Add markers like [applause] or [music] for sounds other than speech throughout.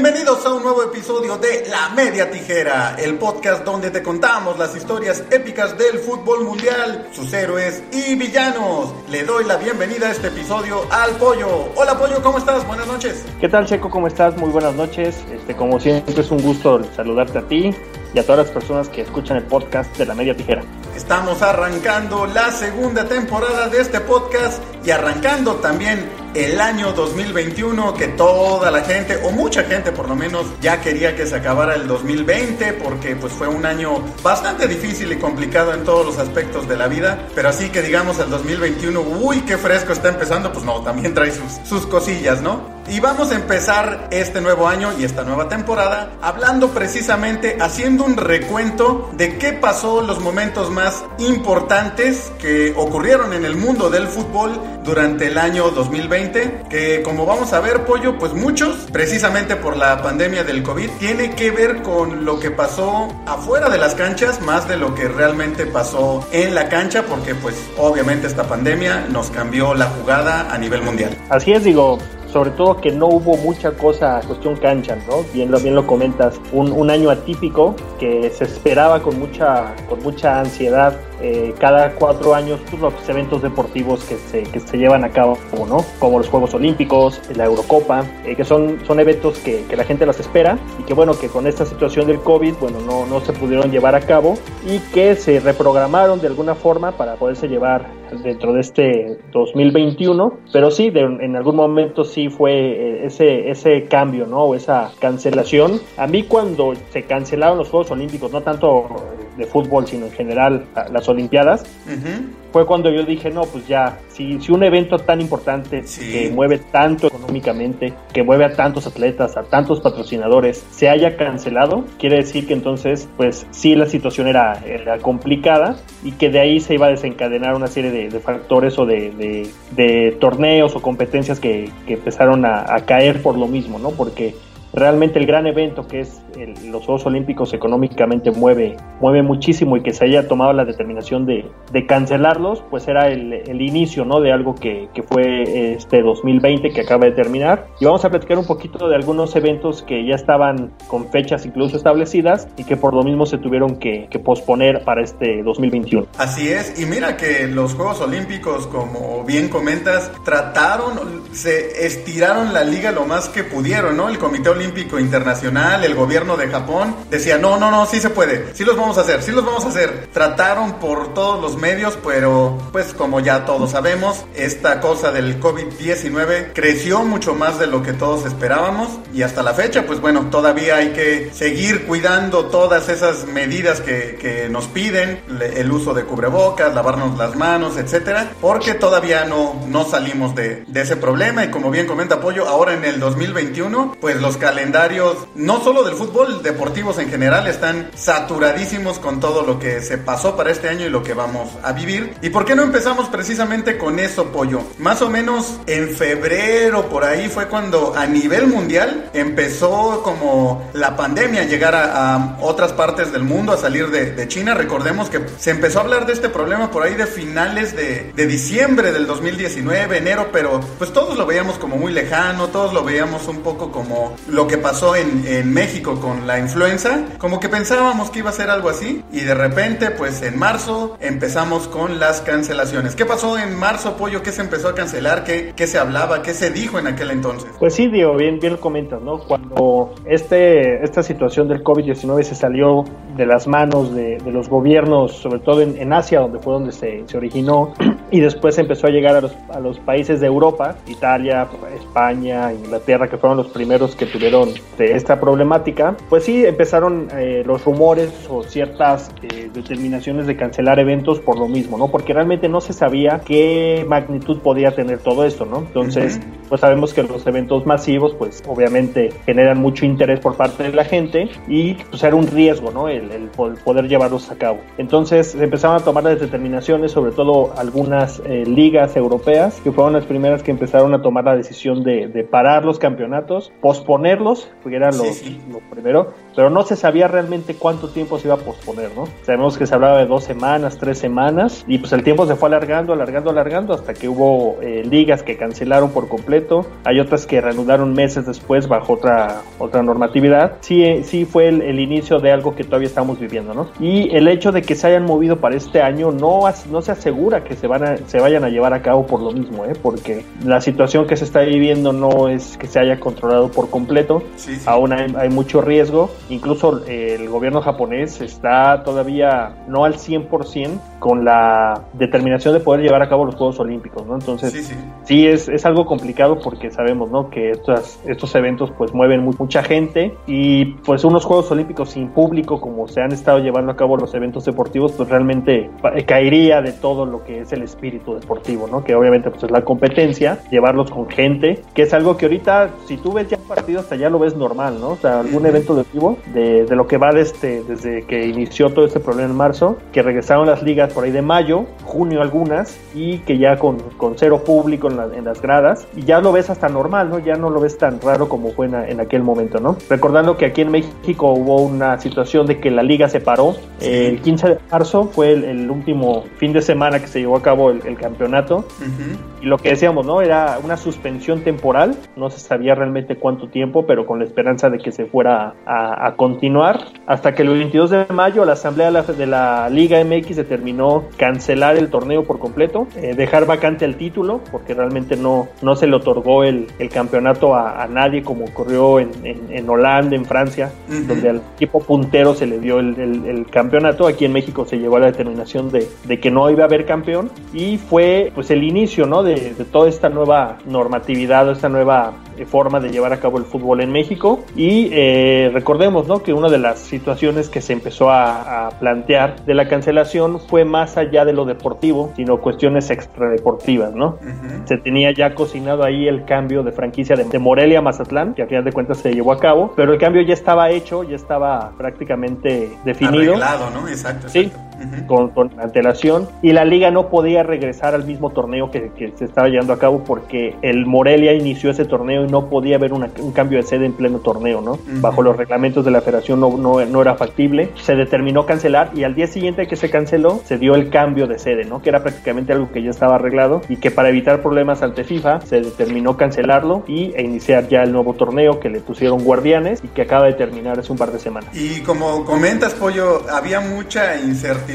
Bienvenidos a un nuevo episodio de La Media Tijera, el podcast donde te contamos las historias épicas del fútbol mundial, sus héroes y villanos. Le doy la bienvenida a este episodio al Pollo. Hola Pollo, ¿cómo estás? Buenas noches. ¿Qué tal Checo? ¿Cómo estás? Muy buenas noches. Este, como siempre es un gusto saludarte a ti y a todas las personas que escuchan el podcast de La Media Tijera. Estamos arrancando la segunda temporada de este podcast y arrancando también el año 2021 que toda la gente o mucha gente por lo menos ya quería que se acabara el 2020 porque pues fue un año bastante difícil y complicado en todos los aspectos de la vida. Pero así que digamos el 2021 uy qué fresco está empezando pues no también trae sus, sus cosillas no y vamos a empezar este nuevo año y esta nueva temporada hablando precisamente, haciendo un recuento de qué pasó, los momentos más importantes que ocurrieron en el mundo del fútbol durante el año 2020, que como vamos a ver, Pollo, pues muchos, precisamente por la pandemia del COVID, tiene que ver con lo que pasó afuera de las canchas, más de lo que realmente pasó en la cancha, porque pues obviamente esta pandemia nos cambió la jugada a nivel mundial. Así es, digo, sobre todo que no hubo mucha cosa cuestión cancha, ¿no? Bien lo, bien lo comentas, un, un año atípico que se esperaba con mucha, con mucha ansiedad eh, cada cuatro años pues, los eventos deportivos que se, que se llevan a cabo, ¿no? Como los Juegos Olímpicos, la Eurocopa, eh, que son, son eventos que, que, la gente las espera y que bueno, que con esta situación del COVID, bueno, no, no se pudieron llevar a cabo y que se reprogramaron de alguna forma para poderse llevar dentro de este 2021, pero sí, de, en algún momento sí fue eh, ese, ese cambio, ¿no? O esa cancelación. A mí cuando se cancelaron los Juegos Olímpicos, no tanto de fútbol, sino en general las Olimpiadas, fue cuando yo dije, no, pues ya, si, si un evento tan importante que mueve tanto económicamente, que mueve a tantos atletas, a tantos patrocinadores, se haya cancelado, quiere decir que entonces, pues sí, la situación era, era complicada y que de ahí se iba a desencadenar una serie de, de factores o de, de, de, torneos o competencias que, que empezaron a, a caer por lo mismo, ¿no? Porque realmente el gran evento que es el, los Juegos Olímpicos económicamente mueve, mueve muchísimo y que se haya tomado la determinación de, de cancelarlos, pues era el, el, inicio ¿no? de algo que, que, fue este 2020 que acaba de terminar. Y vamos a platicar un poquito de algunos eventos que ya estaban con fechas incluso establecidas y que por lo mismo se tuvieron que, que posponer para este 2021. Así es, y mira que los Juegos Olímpicos, como bien comentas, trataron, se estiraron la liga lo más que pudieron, ¿no? El Comité Olímpico Internacional, el gobierno de Japón, decía, no, no, no, sí se puede, sí los vamos a hacer, sí los vamos a hacer. Trataron por todos los medios, pero pues como ya todos sabemos, esta cosa del COVID-19 creció mucho más de lo que todos esperábamos y hasta la fecha, pues bueno, todavía hay que seguir cuidando todas esas medidas que, que nos piden, el uso de cubrebocas, lavarnos las manos, etcétera, porque todavía no, no salimos de, de ese problema y como bien comenta Pollo, ahora en el 2021, pues los calendarios, no solo del fútbol, deportivos en general, están saturadísimos con todo lo que se pasó para este año y lo que vamos a vivir. ¿Y por qué no empezamos precisamente con eso, Pollo? Más o menos en febrero, por ahí fue cuando a nivel mundial empezó como la pandemia a llegar a, otras partes del mundo, a salir de, China. Recordemos que se empezó a hablar de este problema por ahí de finales de diciembre del 2019, enero, pero pues todos lo veíamos como muy lejano, todos lo veíamos un poco como lo que pasó en, México con la influenza, como que pensábamos que iba a ser algo así y de repente pues en marzo empezamos con las cancelaciones. ¿Qué pasó en marzo, Pollo? ¿Qué se empezó a cancelar? ¿Qué, se hablaba? ¿Qué se dijo en aquel entonces? Pues sí, Diego, bien, bien lo comentas, ¿no? Cuando este, esta situación del COVID-19 se salió de las manos de, los gobiernos, sobre todo en, Asia, donde fue donde se, originó, [clears throat] y después empezó a llegar a los países de Europa, Italia, España, Inglaterra, que fueron los primeros que tuvieron de esta problemática, pues sí empezaron eh, los rumores o ciertas eh, determinaciones de cancelar eventos por lo mismo, ¿no? Porque realmente no se sabía qué magnitud podía tener todo esto, ¿no? Entonces, uh -huh. pues sabemos que los eventos masivos, pues obviamente generan mucho interés por parte de la gente y pues era un riesgo, ¿no? El, el poder llevarlos a cabo. Entonces empezaron a tomar las determinaciones, sobre todo algunas eh, ligas europeas, que fueron las primeras que empezaron a tomar la decisión de, de parar los campeonatos, posponer porque era lo, sí, sí. lo, primero, pero no se sabía realmente cuánto tiempo se iba a posponer, ¿no? Sabemos que se hablaba de dos semanas, tres semanas, y pues el tiempo se fue alargando, alargando, alargando, hasta que hubo eh, ligas que cancelaron por completo, hay otras que reanudaron meses después bajo otra, otra normatividad. Sí, sí fue el, inicio de algo que todavía estamos viviendo, ¿no? Y el hecho de que se hayan movido para este año no, no se asegura que se, van a, se vayan a llevar a cabo por lo mismo, ¿eh? Porque la situación que se está viviendo no es que se haya controlado por completo, aún hay, hay, mucho riesgo, incluso eh, el gobierno japonés está todavía no al 100% con la determinación de poder llevar a cabo los Juegos Olímpicos, ¿no? Entonces, sí, sí. es, es, algo complicado porque sabemos, ¿no? Que estos, estos eventos pues mueven mucha gente y pues unos Juegos Olímpicos sin público como se han estado llevando a cabo los eventos deportivos pues realmente caería de todo lo que es el espíritu deportivo, ¿no? Que obviamente pues es la competencia, llevarlos con gente, que es algo que ahorita si tú ves ya un partido hasta ya lo ves normal, ¿no? O sea, algún evento deportivo de, de lo que va desde, desde que inició todo este problema en marzo, que regresaron las ligas por ahí de mayo, junio algunas, y que ya con, con cero público en, en, las gradas, y ya lo ves hasta normal, ¿no? Ya no lo ves tan raro como fue en, aquel momento, ¿no? Recordando que aquí en México hubo una situación de que la liga se paró, el 15 de marzo fue el, último fin de semana que se llevó a cabo el, campeonato, y lo que decíamos, ¿no? Era una suspensión temporal, no se sabía realmente cuánto tiempo, pero con la esperanza de que se fuera a, a continuar, hasta que el 22 de mayo la Asamblea de la Liga MX determinó cancelar el torneo por completo, eh, dejar vacante el título, porque realmente no, no se le otorgó el, el campeonato a, nadie como ocurrió en, en, Holanda, en Francia, donde al equipo puntero se le dio el, el, campeonato. Aquí en México se llegó a la determinación de, de, que no iba a haber campeón y fue pues el inicio ¿no? De, de toda esta nueva normatividad, esta nueva eh, forma de llevar a cabo el fútbol en México. Y eh, recordemos ¿no? que una de las situaciones que se empezó a, a plantear de la cancelación fue más allá de lo deportivo, sino cuestiones extradeportivas, ¿no? Se tenía ya cocinado ahí el cambio de franquicia de, Morelia a Mazatlán, que a final de cuentas se llevó a cabo, pero el cambio ya estaba hecho, ya estaba prácticamente definido. Arreglado, ¿no? Exacto, Sí, con, antelación, y la liga no podía regresar al mismo torneo que, se estaba llevando a cabo porque el Morelia inició ese torneo y no podía haber un cambio de sede en pleno torneo, ¿no? Bajo los reglamentos de la federación no, no, no era factible, se determinó cancelar y al día siguiente que se canceló se dio el cambio de sede, ¿no? Que era prácticamente algo que ya estaba arreglado y que para evitar problemas ante FIFA se determinó cancelarlo y e iniciar ya el nuevo torneo que le pusieron guardianes y que acaba de terminar hace un par de semanas. Y como comentas, Pollo, había mucha incertidumbre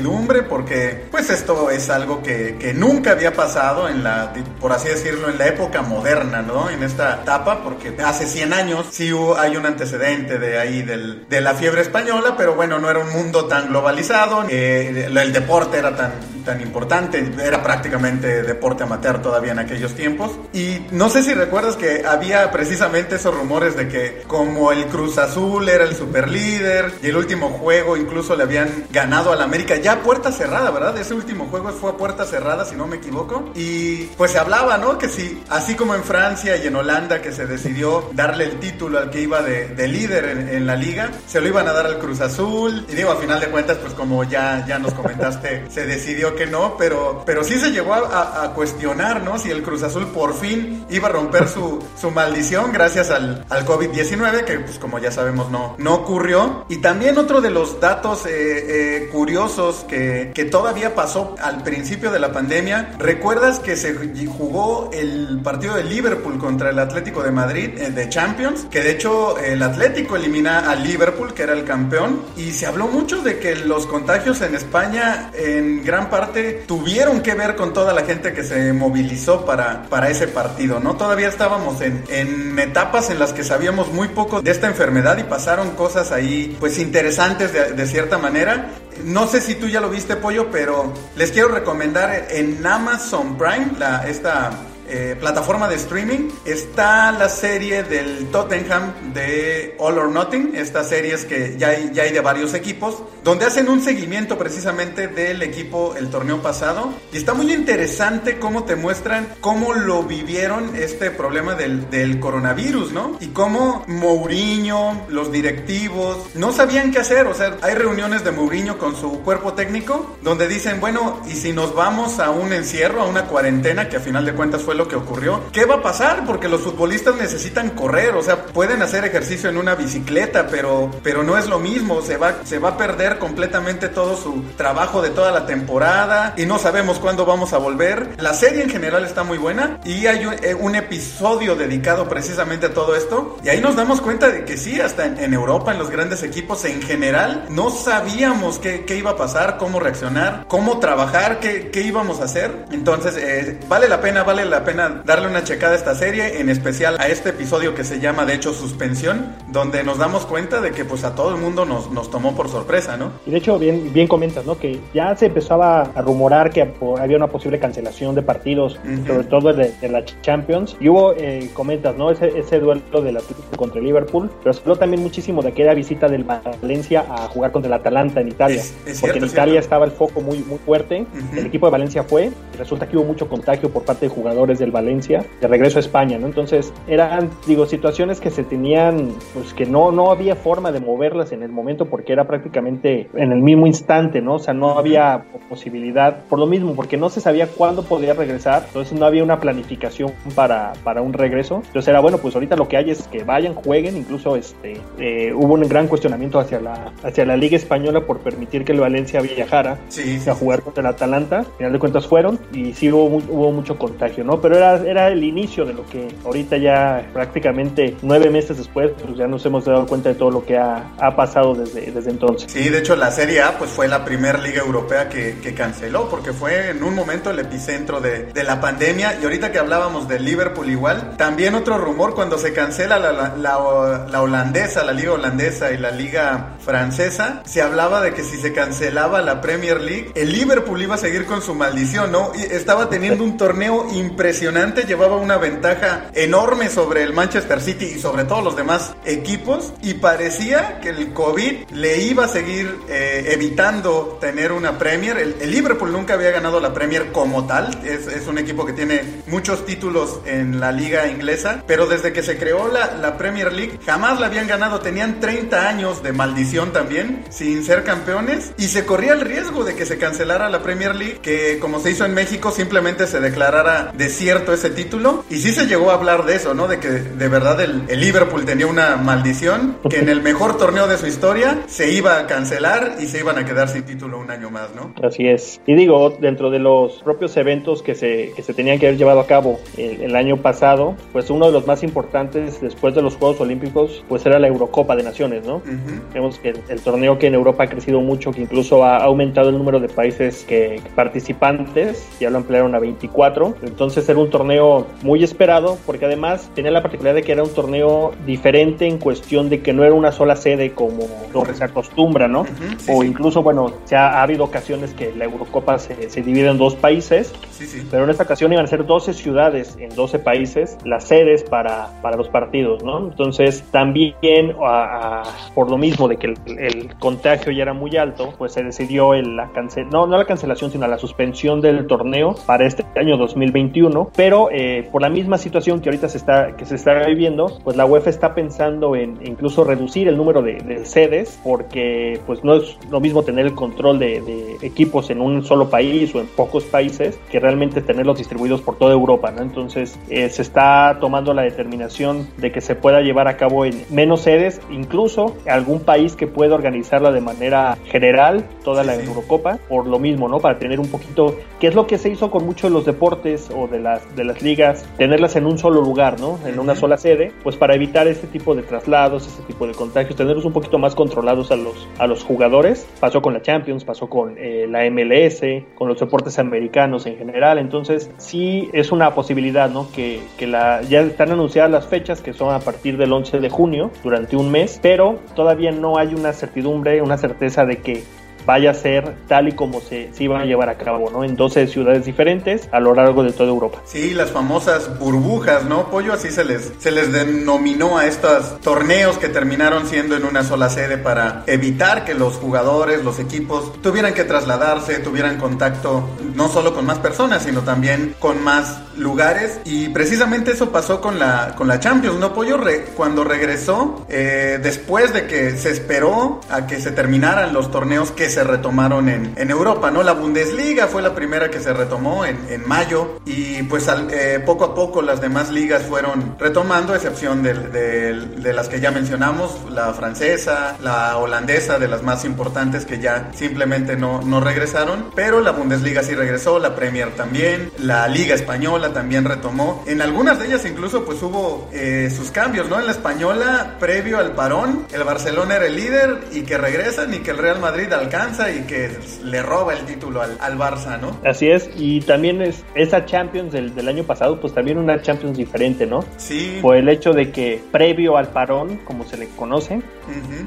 porque pues esto es algo que, nunca había pasado en la, por así decirlo, en la época moderna, ¿no? En esta etapa, porque hace 100 años sí hay un antecedente de ahí del, de la fiebre española, pero bueno, no era un mundo tan globalizado, eh, el deporte era tan, tan importante, era prácticamente deporte amateur todavía en aquellos tiempos. Y no sé si recuerdas que había precisamente esos rumores de que como el Cruz Azul era el super líder y el último juego incluso le habían ganado al América, ya puerta cerrada, ¿verdad? Ese último juego fue a puerta cerrada, si no me equivoco. Y pues se hablaba, ¿no? Que si, así como en Francia y en Holanda, que se decidió darle el título al que iba de, líder en, la liga, se lo iban a dar al Cruz Azul. Y digo, a final de cuentas, pues como ya, ya nos comentaste, [laughs] se decidió que no, pero, pero sí se llegó a, cuestionar, ¿no? Si el Cruz Azul por fin iba a romper su, su maldición gracias al, al COVID-19, que pues como ya sabemos no, no ocurrió. Y también otro de los datos eh, eh, curiosos que, que todavía pasó al principio de la pandemia, ¿recuerdas que se jugó el partido de Liverpool contra el Atlético de Madrid eh, de Champions? Que de hecho el Atlético elimina al Liverpool, que era el campeón, y se habló mucho de que los contagios en España en gran parte tuvieron que ver con toda la gente que se movilizó para, para ese partido, ¿no? Todavía estábamos en, en etapas en las que sabíamos muy poco de esta enfermedad y pasaron cosas ahí, pues interesantes de, de cierta manera. No sé si tú ya lo viste, Pollo, pero les quiero recomendar en Amazon Prime, la, esta eh, plataforma de streaming está la serie del Tottenham de All or Nothing, estas series que ya hay, ya hay de varios equipos, donde hacen un seguimiento precisamente del equipo el torneo pasado. Y está muy interesante cómo te muestran cómo lo vivieron este problema del, del coronavirus, ¿no? Y cómo Mourinho, los directivos, no sabían qué hacer. O sea, hay reuniones de Mourinho con su cuerpo técnico donde dicen, bueno, ¿y si nos vamos a un encierro, a una cuarentena, que a final de cuentas fue fue lo que ocurrió. ¿Qué va a pasar? Porque los futbolistas necesitan correr, o sea, pueden hacer ejercicio en una bicicleta, pero, pero no es lo mismo, se va, se va a perder completamente todo su trabajo de toda la temporada y no sabemos cuándo vamos a volver. La serie en general está muy buena y hay un, eh, episodio dedicado precisamente a todo esto y ahí nos damos cuenta de que sí, hasta en, Europa, en los grandes equipos en general, no sabíamos qué, qué, iba a pasar, cómo reaccionar, cómo trabajar, qué, qué íbamos a hacer. Entonces, eh, vale la pena, vale la pena darle una checada a esta serie, en especial a este episodio que se llama de hecho Suspensión, donde nos damos cuenta de que pues a todo el mundo nos, nos tomó por sorpresa, ¿no? Y de hecho, bien, bien comentas, ¿no? Que ya se empezaba a rumorar que había una posible cancelación de partidos, sobre todo de, la Champions. Y hubo, eh, comentas, ¿no? Ese, ese duelo del Atlético contra el Liverpool, pero se habló también muchísimo de aquella visita del Valencia a jugar contra el Atalanta en Italia. porque en Italia estaba el foco muy, muy fuerte. El equipo de Valencia fue, y resulta que hubo mucho contagio por parte de jugadores del Valencia de regreso a España, ¿no? Entonces, eran, digo, situaciones que se tenían, pues que no, no había forma de moverlas en el momento porque era prácticamente en el mismo instante, ¿no? O sea, no había posibilidad, por lo mismo, porque no se sabía cuándo podría regresar, entonces no había una planificación para, para un regreso. Entonces era, bueno, pues ahorita lo que hay es que vayan, jueguen, incluso este, eh, hubo un gran cuestionamiento hacia la, hacia la Liga Española por permitir que el Valencia viajara a jugar contra el Atalanta. Al final de cuentas fueron y sí hubo, hubo mucho contagio, ¿no? Pero era, era el inicio de lo que ahorita ya prácticamente nueve meses después, pues ya nos hemos dado cuenta de todo lo que ha, ha pasado desde, desde entonces. Sí, de hecho la Serie A pues fue la primera liga europea que, que canceló porque fue en un momento el epicentro de, de, la pandemia y ahorita que hablábamos de Liverpool igual, también otro rumor cuando se cancela la, la, la, la holandesa, la liga holandesa y la liga francesa, se hablaba de que si se cancelaba la Premier League, el Liverpool iba a seguir con su maldición, ¿no? Y estaba teniendo un torneo impresionante, llevaba una ventaja enorme sobre el Manchester City y sobre todos los demás equipos y parecía que el COVID le iba a seguir eh, evitando tener una Premier. El, Liverpool nunca había ganado la Premier como tal, es, es, un equipo que tiene muchos títulos en la liga inglesa, pero desde que se creó la, la Premier League jamás la habían ganado, tenían 30 años de maldición también, sin ser campeones, y se corría el riesgo de que se cancelara la Premier League, que como se hizo en México, simplemente se declarara desierto ese título, y sí se llegó a hablar de eso, ¿no? De que de verdad el, el Liverpool tenía una maldición, que en el mejor torneo de su historia se iba a cancelar y se iban a quedar sin título un año más, ¿no? Así es. Y digo, dentro de los propios eventos que se, que se tenían que haber llevado a cabo el, el año pasado, pues uno de los más importantes después de los Juegos Olímpicos, pues era la Eurocopa de Naciones, ¿no? Vemos que el, torneo que en Europa ha crecido mucho, que incluso ha aumentado el número de países que, participantes, ya lo ampliaron a 24. Entonces era un torneo muy esperado, porque además tenía la particularidad de que era un torneo diferente en cuestión de que no era una sola sede como se acostumbra, ¿no? o incluso, bueno, se ha, habido ocasiones que la Eurocopa se, se divide en dos países, pero en esta ocasión iban a ser 12 ciudades en 12 países las sedes para, para los partidos, ¿no? Entonces también por lo mismo de que el, contagio ya era muy alto, pues se decidió el, la cancel no, no la cancelación, sino la suspensión del torneo para este año 2021, pero eh, por la misma situación que ahorita se está, que se está viviendo, pues la UEFA está pensando en incluso reducir el número de, sedes, porque pues no es lo mismo tener el control de, equipos en un solo país o en pocos países que realmente tenerlos distribuidos por toda Europa, ¿no? Entonces eh, se está tomando la determinación de que se pueda llevar a cabo en menos sedes, incluso algún país que pueda organizarla de manera general, toda la Eurocopa, por lo mismo, ¿no? Para tener un poquito, que es lo que se hizo con muchos de los deportes o de las, de las ligas, tenerlas en un solo lugar, ¿no? En una sola sede, pues para evitar este tipo de traslados, este tipo de contagios, tenerlos un poquito más controlados a los, a los jugadores. Pasó con la Champions, pasó con eh, la MLS, con los deportes americanos en general, entonces sí es una posibilidad, ¿no? Que, que la, ya están anunciadas las fechas, que son a partir del 11 de junio, durante un mes, pero todavía no hay una certidumbre, una certeza de que vaya a ser tal y como se, se iba a llevar a cabo, ¿no? En 12 ciudades diferentes a lo largo de toda Europa. Sí, las famosas burbujas, ¿no? Pollo, así se les, se les denominó a estos torneos que terminaron siendo en una sola sede para evitar que los jugadores, los equipos tuvieran que trasladarse, tuvieran contacto no solo con más personas, sino también con más lugares y precisamente eso pasó con la, con la Champions, ¿no, Pollo? cuando regresó, eh, después de que se esperó a que se terminaran los torneos que se retomaron en, en Europa, ¿no? La Bundesliga fue la primera que se retomó en, en mayo y pues eh, poco a poco las demás ligas fueron retomando, a excepción de, de, las que ya mencionamos, la francesa, la holandesa, de las más importantes que ya simplemente no, no regresaron, pero la Bundesliga sí regresó, la Premier también, la Liga Española también retomó. En algunas de ellas incluso pues hubo eh, sus cambios, ¿no? En la Española, previo al parón, el Barcelona era el líder y que regresan y que el Real Madrid alcanza y que le roba el título al, al Barça, ¿no? Así es, y también es esa Champions del, del año pasado, pues también una Champions diferente, ¿no? Sí. Por el hecho de que previo al parón, como se le conoce,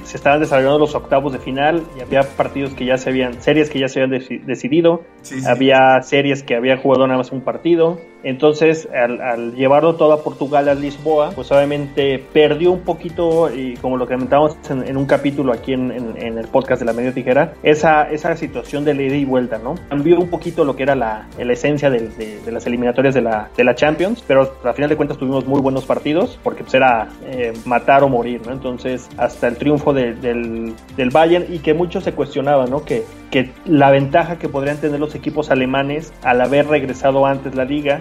se estaban desarrollando los octavos de final y había partidos que ya se habían, series que ya se habían decidido, había series que había jugado nada más un partido, entonces al, llevarlo todo a Portugal, a Lisboa, pues obviamente perdió un poquito, y como lo comentábamos en, un capítulo aquí en, el podcast de la media tijera, esa, esa situación de ida y vuelta, ¿no? Cambió un poquito lo que era la, la esencia de, de, las eliminatorias de la, de la Champions, pero al final de cuentas tuvimos muy buenos partidos, porque pues era eh, matar o morir, ¿no? Entonces, hasta el triunfo del, del Bayern y que muchos se cuestionaban, ¿no? Que, que la ventaja que podrían tener los equipos alemanes al haber regresado antes la liga,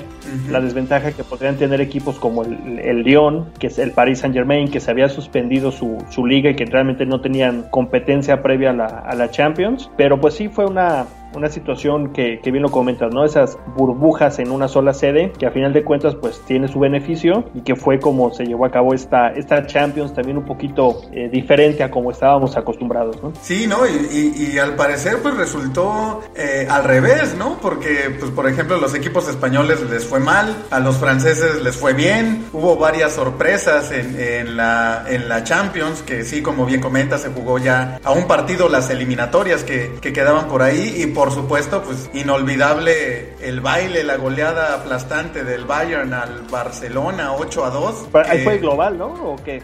la desventaja que podrían tener equipos como el, el Lyon, que es el Paris Saint Germain, que se había suspendido su, su liga y que realmente no tenían competencia previa a la, a la Champions, pero pues sí fue una una situación que, que, bien lo comentas, ¿no? Esas burbujas en una sola sede, que a final de cuentas pues tiene su beneficio y que fue como se llevó a cabo esta, esta Champions también un poquito eh, diferente a como estábamos acostumbrados, ¿no? Sí, ¿no? Y, y, al parecer pues resultó eh, al revés, ¿no? Porque pues por ejemplo los equipos españoles les fue mal, a los franceses les fue bien, hubo varias sorpresas en, en, la, en la Champions, que sí, como bien comentas, se jugó ya a un partido las eliminatorias que, que quedaban por ahí y por por supuesto, pues inolvidable el baile, la goleada aplastante del Bayern al Barcelona 8 a 2. ahí fue global, ¿no? ¿O qué?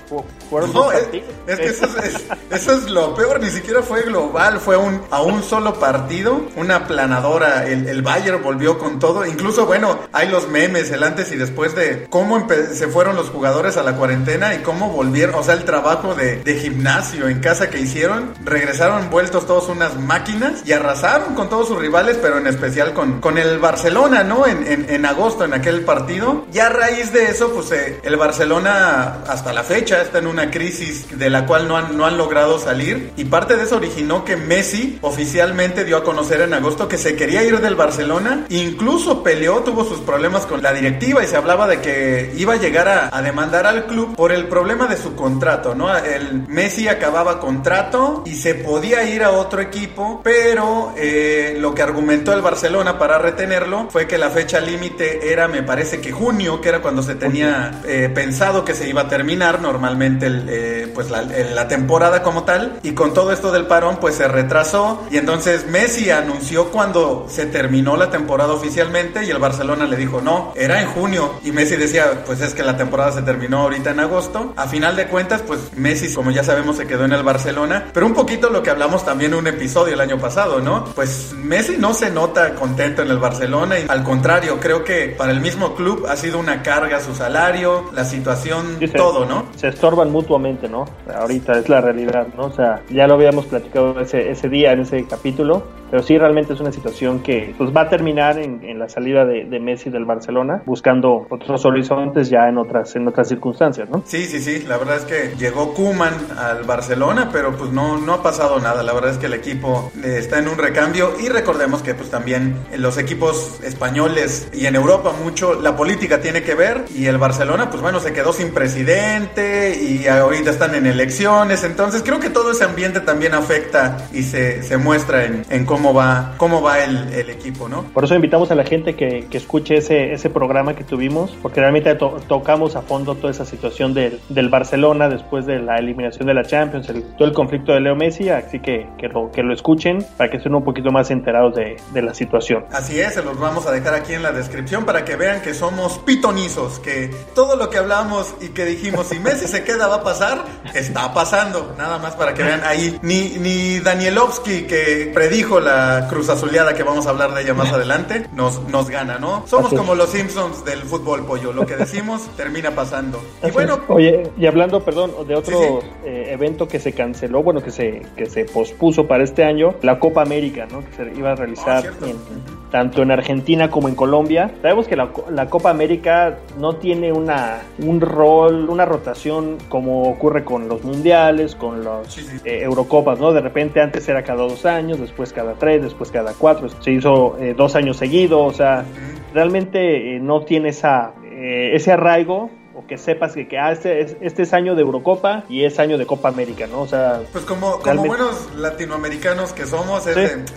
¿Fueron no, es, es, que eso es, [laughs] eso es, lo peor, ni siquiera fue global, fue un, a un solo partido, una planadora, el, el Bayern volvió con todo, incluso bueno, hay los memes, el antes y después de cómo se fueron los jugadores a la cuarentena y cómo volvieron, o sea, el trabajo de, de gimnasio en casa que hicieron, regresaron vueltos todos unas máquinas y arrasaron con todos sus rivales, pero en especial con, con el Barcelona, ¿no? En, en, agosto, en aquel partido. Y a raíz de eso, pues eh, el Barcelona hasta la fecha está en una crisis de la cual no han, no han logrado salir. Y parte de eso originó que Messi oficialmente dio a conocer en agosto que se quería ir del Barcelona. Incluso peleó, tuvo sus problemas con la directiva y se hablaba de que iba a llegar a, a demandar al club por el problema de su contrato, ¿no? El Messi acababa contrato y se podía ir a otro equipo, pero... Eh, lo que argumentó el Barcelona para retenerlo fue que la fecha límite era, me parece que junio, que era cuando se tenía eh, pensado que se iba a terminar normalmente el, eh, pues la, la, temporada como tal. Y con todo esto del parón, pues se retrasó. Y entonces Messi anunció cuando se terminó la temporada oficialmente y el Barcelona le dijo, no, era en junio. Y Messi decía, pues es que la temporada se terminó ahorita en agosto. A final de cuentas, pues Messi, como ya sabemos, se quedó en el Barcelona. Pero un poquito lo que hablamos también en un episodio el año pasado, ¿no? Pues Messi no se nota contento en el Barcelona y al contrario, creo que para el mismo club ha sido una carga su salario, la situación, todo, ¿no? Se estorban mutuamente, ¿no? Ahorita es la realidad, ¿no? O sea, ya lo habíamos platicado ese, ese día en ese capítulo, pero sí realmente es una situación que pues va a terminar en, en la salida de, de, Messi del Barcelona, buscando otros horizontes ya en otras, en otras circunstancias, ¿no? Sí, sí, sí, la verdad es que llegó Kuman al Barcelona, pero pues no, no ha pasado nada, la verdad es que el equipo eh, está en un recambio y recordemos que pues también los equipos españoles y en Europa mucho la política tiene que ver y el Barcelona pues bueno se quedó sin presidente y ahorita están en elecciones. Entonces creo que todo ese ambiente también afecta y se, se muestra en, en, cómo va cómo va el, el, equipo no por eso invitamos a la gente que, que escuche ese, ese programa que tuvimos porque realmente to tocamos a fondo toda esa situación del, del Barcelona después de la eliminación de la Champions el, todo el conflicto de Leo Messi así que, que, lo, que lo escuchen para que estén un poquito más más enterados de, de, la situación. Así es, se los vamos a dejar aquí en la descripción para que vean que somos pitonizos, que todo lo que hablamos y que dijimos, si Messi se queda va a pasar, está pasando. Nada más para que vean ahí. Ni, ni Danielovsky, que predijo la cruz azuleada, que vamos a hablar de ella más adelante, nos, nos gana, ¿no? Somos como los Simpsons del fútbol, pollo. Lo que decimos termina pasando. Y bueno. Oye, y hablando, perdón, de otro eh, evento que se canceló, bueno, que se, que se pospuso para este año, la Copa América, ¿no? Se iba a realizar oh, tanto en Argentina como en Colombia. Sabemos que la, la, Copa América no tiene una, un rol, una rotación como ocurre con los mundiales, con los eh, Eurocopas, ¿no? De repente antes era cada dos años, después cada tres, después cada cuatro, se hizo eh, dos años seguidos, o sea, realmente eh, no tiene esa, ese arraigo que sepas que, que ah, este, es, este es año de Eurocopa y es año de Copa América, ¿no? O sea, pues como, como buenos latinoamericanos que somos,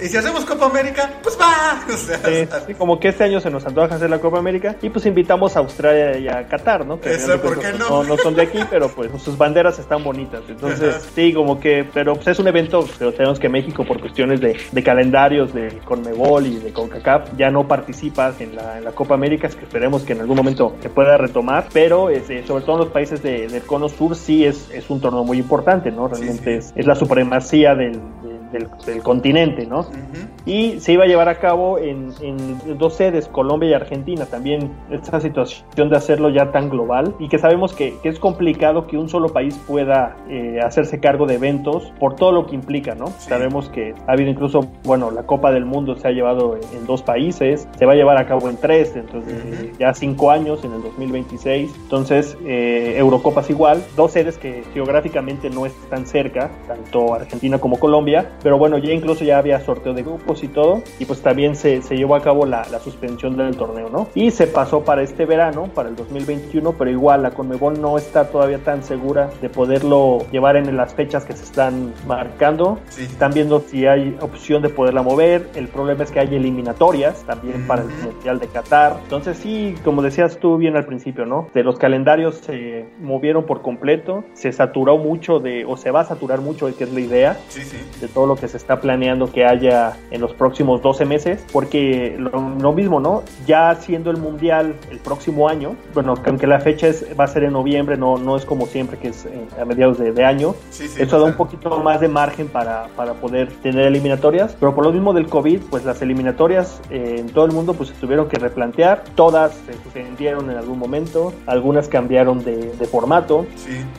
y si hacemos Copa América, pues va. [laughs] O sea, sí, como que este año se nos antoja hacer la Copa América y pues invitamos a Australia y a Qatar, ¿no? Que Eso, ¿por qué pues, no? no? son de aquí, [laughs] pero pues sus banderas están bonitas. Entonces, sí, como que, pero pues es un evento, pero tenemos que México por cuestiones de, de calendarios de Conmebol y de CONCACAF ya no participa en la, en la Copa América, es que esperemos que en algún momento se pueda retomar, pero sobre todo en los países del cono sur, sí es, es un torneo muy importante, ¿no? Realmente Es, es, la supremacía del, del, continente, ¿no? Y se iba a llevar a cabo en, dos sedes, Colombia y Argentina, también esta situación de hacerlo ya tan global y que sabemos que, es complicado que un solo país pueda eh, hacerse cargo de eventos por todo lo que implica, ¿no? Sabemos que ha habido incluso, bueno, la Copa del Mundo se ha llevado en, dos países, se va a llevar a cabo en tres, entonces ya cinco años, en el 2026, entonces eh, Eurocopas igual, dos sedes que geográficamente no están cerca, tanto Argentina como Colombia, pero bueno, ya incluso ya había sorteo de grupos y todo, y pues también se, se llevó a cabo la, la, suspensión del torneo, ¿no? Y se pasó para este verano, para el 2021, pero igual la Conmebol no está todavía tan segura de poderlo llevar en las fechas que se están marcando. Están viendo si hay opción de poderla mover. El problema es que hay eliminatorias también para el Mundial de Qatar. Entonces sí, como decías tú bien al principio, ¿no? De los calendarios se movieron por completo, se saturó mucho de, o se va a saturar mucho, que es la idea, de todo lo que se está planeando que haya en los próximos 12 meses, porque lo, mismo, ¿no? Ya siendo el Mundial el próximo año, bueno, aunque la fecha es, va a ser en noviembre, no, no es como siempre que es eh, a mediados de, año, eso da un poquito más de margen para, para poder tener eliminatorias, pero por lo mismo del COVID, pues las eliminatorias eh, en todo el mundo pues se tuvieron que replantear, todas se suspendieron en algún momento, algunas cambiaron de, formato,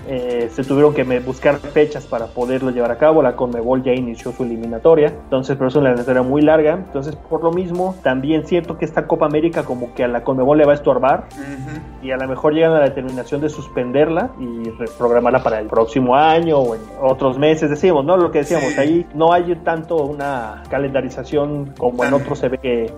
eh, se tuvieron que buscar fechas para poderlo llevar a cabo, la Conmebol ya inició su eliminatoria, entonces pero es una eliminatoria muy larga, entonces por lo mismo también siento que esta Copa América como que a la Conmebol le va a estorbar y a lo mejor llegan a la determinación de suspenderla y reprogramarla para el próximo año o en otros meses, decimos, ¿no? Lo que decíamos, ahí no hay tanto una calendarización como en otros se ve que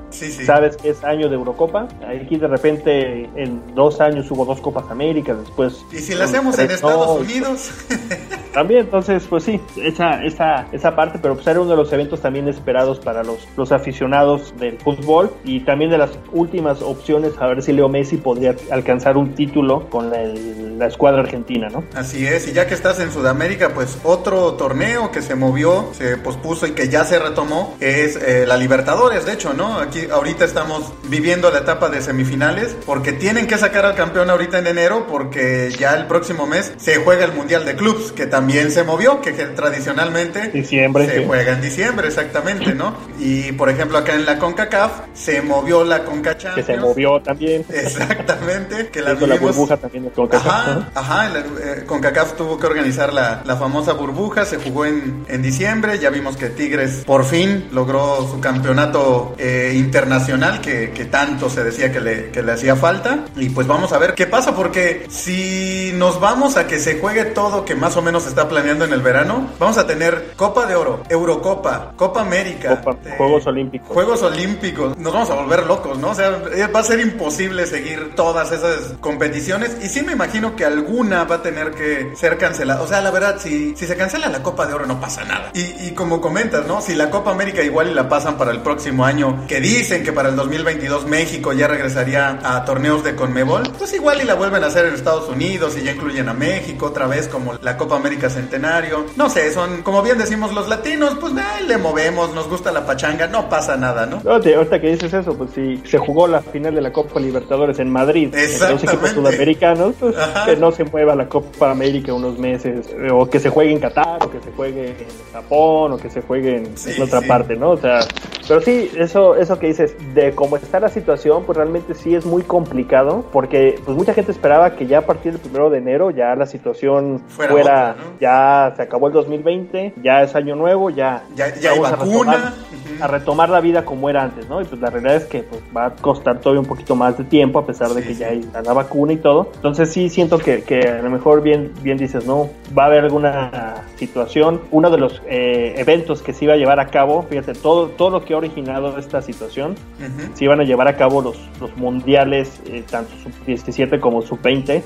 sabes que es año de Eurocopa, aquí de repente en dos años hubo dos Copas Américas, después... Y si la hacemos en Estados Unidos... [laughs] También, entonces, pues sí, esa, esa, esa parte, pero pues era uno de los eventos también esperados para los, los aficionados del fútbol y también de las últimas opciones a ver si Leo Messi podría alcanzar un título con la, escuadra argentina, ¿no? Así es, y ya que estás en Sudamérica, pues otro torneo que se movió, se pospuso y que ya se retomó es eh, la Libertadores, de hecho, ¿no? Aquí ahorita estamos viviendo la etapa de semifinales porque tienen que sacar al campeón ahorita en enero porque ya el próximo mes se juega el Mundial de Clubs, que también se movió, que, tradicionalmente diciembre, se juega en diciembre, exactamente, ¿no? Y por ejemplo acá en la CONCACAF se movió la CONCACHAF. Que se movió también. Exactamente, que la vimos... la burbuja también de CONCACAF. Ajá, ajá eh, CONCACAF tuvo que organizar la, la famosa burbuja, se jugó en, en, diciembre, ya vimos que Tigres por fin logró su campeonato eh, internacional que, que, tanto se decía que le, que le hacía falta. Y pues vamos a ver qué pasa, porque si nos vamos a que se juegue todo que más o menos está planeando en el verano, vamos a tener Copa de Oro, Eurocopa, Copa América, eh, Juegos Olímpicos. Juegos Olímpicos. Nos vamos a volver locos, ¿no? O sea, eh, va a ser imposible seguir todas esas competiciones y sí me imagino que alguna va a tener que ser cancelada. O sea, la verdad, si, si se cancela la Copa de Oro no pasa nada. Y, y como comentas, ¿no? Si la Copa América igual y la pasan para el próximo año, que dicen que para el 2022 México ya regresaría a torneos de Conmebol, pues igual y la vuelven a hacer en Estados Unidos y ya incluyen a México otra vez como la Copa América Centenario. No sé, son, como bien decimos los latinos, pues eh, le movemos, nos gusta la pachanga, no pasa nada, ¿no? Ahorita que dices eso, pues si se jugó la final de la Copa Libertadores en Madrid, los equipos sudamericanos, pues que no se mueva la Copa América unos meses, o que se juegue en Qatar, o que se juegue en Japón, o que se juegue en, otra parte, ¿no? O sea, pero sí, eso, eso que dices, de cómo está la situación, pues realmente sí es muy complicado, porque pues mucha gente esperaba que ya a partir del primero de enero ya la situación fuera, ya se acabó el 2020, ya es año nuevo, ya, ya, ya hay vacuna a retomar la vida como era antes, ¿no? Y pues la realidad es que pues, va a costar todavía un poquito más de tiempo, a pesar de que ya hay la vacuna y todo. Entonces sí siento que, que, a lo mejor bien, bien dices, ¿no? Va a haber alguna situación. Uno de los eh, eventos que se iba a llevar a cabo, fíjate, todo, todo lo que ha originado esta situación, se iban a llevar a cabo los, los mundiales, eh, tanto sub-17 como sub-20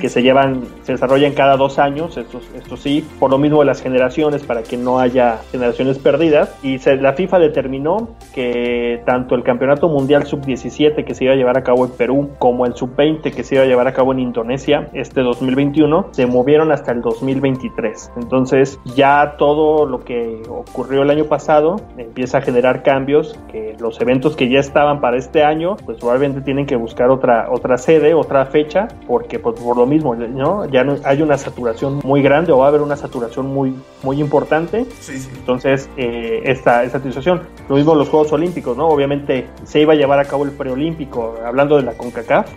que se llevan, se desarrollan cada dos años, esto, esto sí, por lo mismo de las generaciones, para que no haya generaciones perdidas. Y se, la FIFA determinó que tanto el Campeonato Mundial Sub-17 que se iba a llevar a cabo en Perú, como el Sub-20 que se iba a llevar a cabo en Indonesia este 2021, se movieron hasta el 2023. Entonces ya todo lo que ocurrió el año pasado empieza a generar cambios, que los eventos que ya estaban para este año, pues probablemente tienen que buscar otra, otra sede, otra fecha, porque pues, por lo mismo, ¿no? Ya no, hay una saturación muy grande o va a haber una saturación muy, muy importante. Entonces, eh, esta, esta situación. Lo mismo los Juegos Olímpicos, ¿no? Obviamente se iba a llevar a cabo el preolímpico, hablando de la CONCACAF,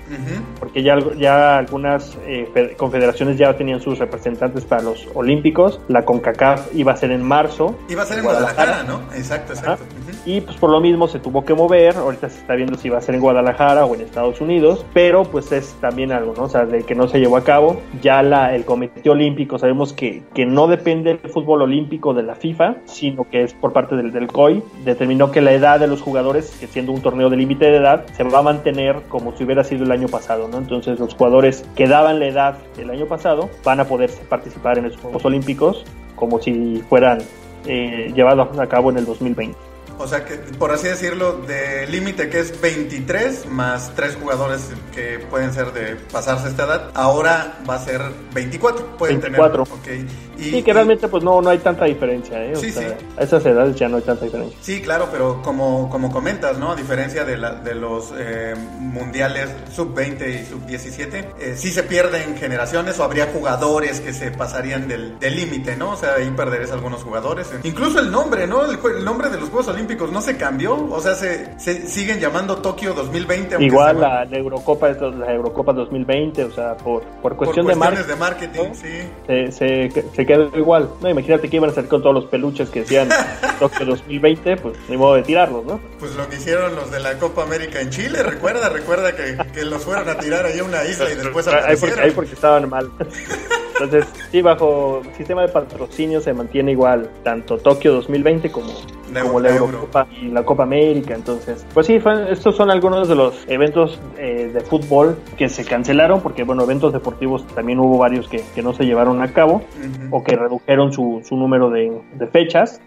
porque ya, ya algunas eh, confederaciones ya tenían sus representantes para los Olímpicos. La CONCACAF iba a ser en marzo. Iba a ser en Guadalajara, ¿no? Exacto, exacto. Y pues por lo mismo se tuvo que mover. Ahorita se está viendo si va a ser en Guadalajara o en Estados Unidos, pero pues es también algo, ¿no? O sea, de que no se llevó a cabo. Ya la, el Comité Olímpico sabemos que, que no depende del fútbol olímpico de la FIFA, sino que es por parte del, del COI. Determinó que la edad de los jugadores, que siendo un torneo de límite de edad, se va a mantener como si hubiera sido el año pasado, ¿no? Entonces los jugadores que daban la edad del año pasado van a poder participar en los Juegos Olímpicos como si fueran eh, llevados a cabo en el 2020. O sea, que por así decirlo, de límite que es 23 más 3 jugadores que pueden ser de pasarse esta edad, ahora va a ser 24. Pueden 24. tener. Y, sí, que realmente pues no, no hay tanta diferencia. ¿eh? sí, sí. A esas edades ya no hay tanta diferencia. Sí, claro, pero como, como comentas, ¿no? A diferencia de, la, de los eh, mundiales sub-20 y sub-17, eh, sí se pierden generaciones o habría jugadores que se pasarían del límite, ¿no? O sea, ahí perderías algunos jugadores. Incluso el nombre, ¿no? El, el nombre de los Juegos Olímpicos no se cambió, o sea, se, siguen llamando Tokio 2020. Igual la, Eurocopa, la Eurocopa 2020, o sea, por, por cuestión de, marketing, sí. Se, se, quedó igual. No, imagínate que iban a salir con todos los peluches que decían [laughs] Tokio 2020, pues ni modo de tirarlos, ¿no? Pues lo que hicieron los de la Copa América en Chile, recuerda, recuerda que, que los fueron a tirar ahí a una isla y después aparecieron. Ahí porque, estaban mal. [laughs] Entonces, sí, bajo sistema de patrocinio se mantiene igual tanto Tokio 2020 como, como la Eurocopa y la Copa América. Entonces, pues sí, estos son algunos de los eventos eh, de fútbol que se cancelaron porque, bueno, eventos deportivos también hubo varios que, que no se llevaron a cabo o que redujeron su, su número de, de fechas.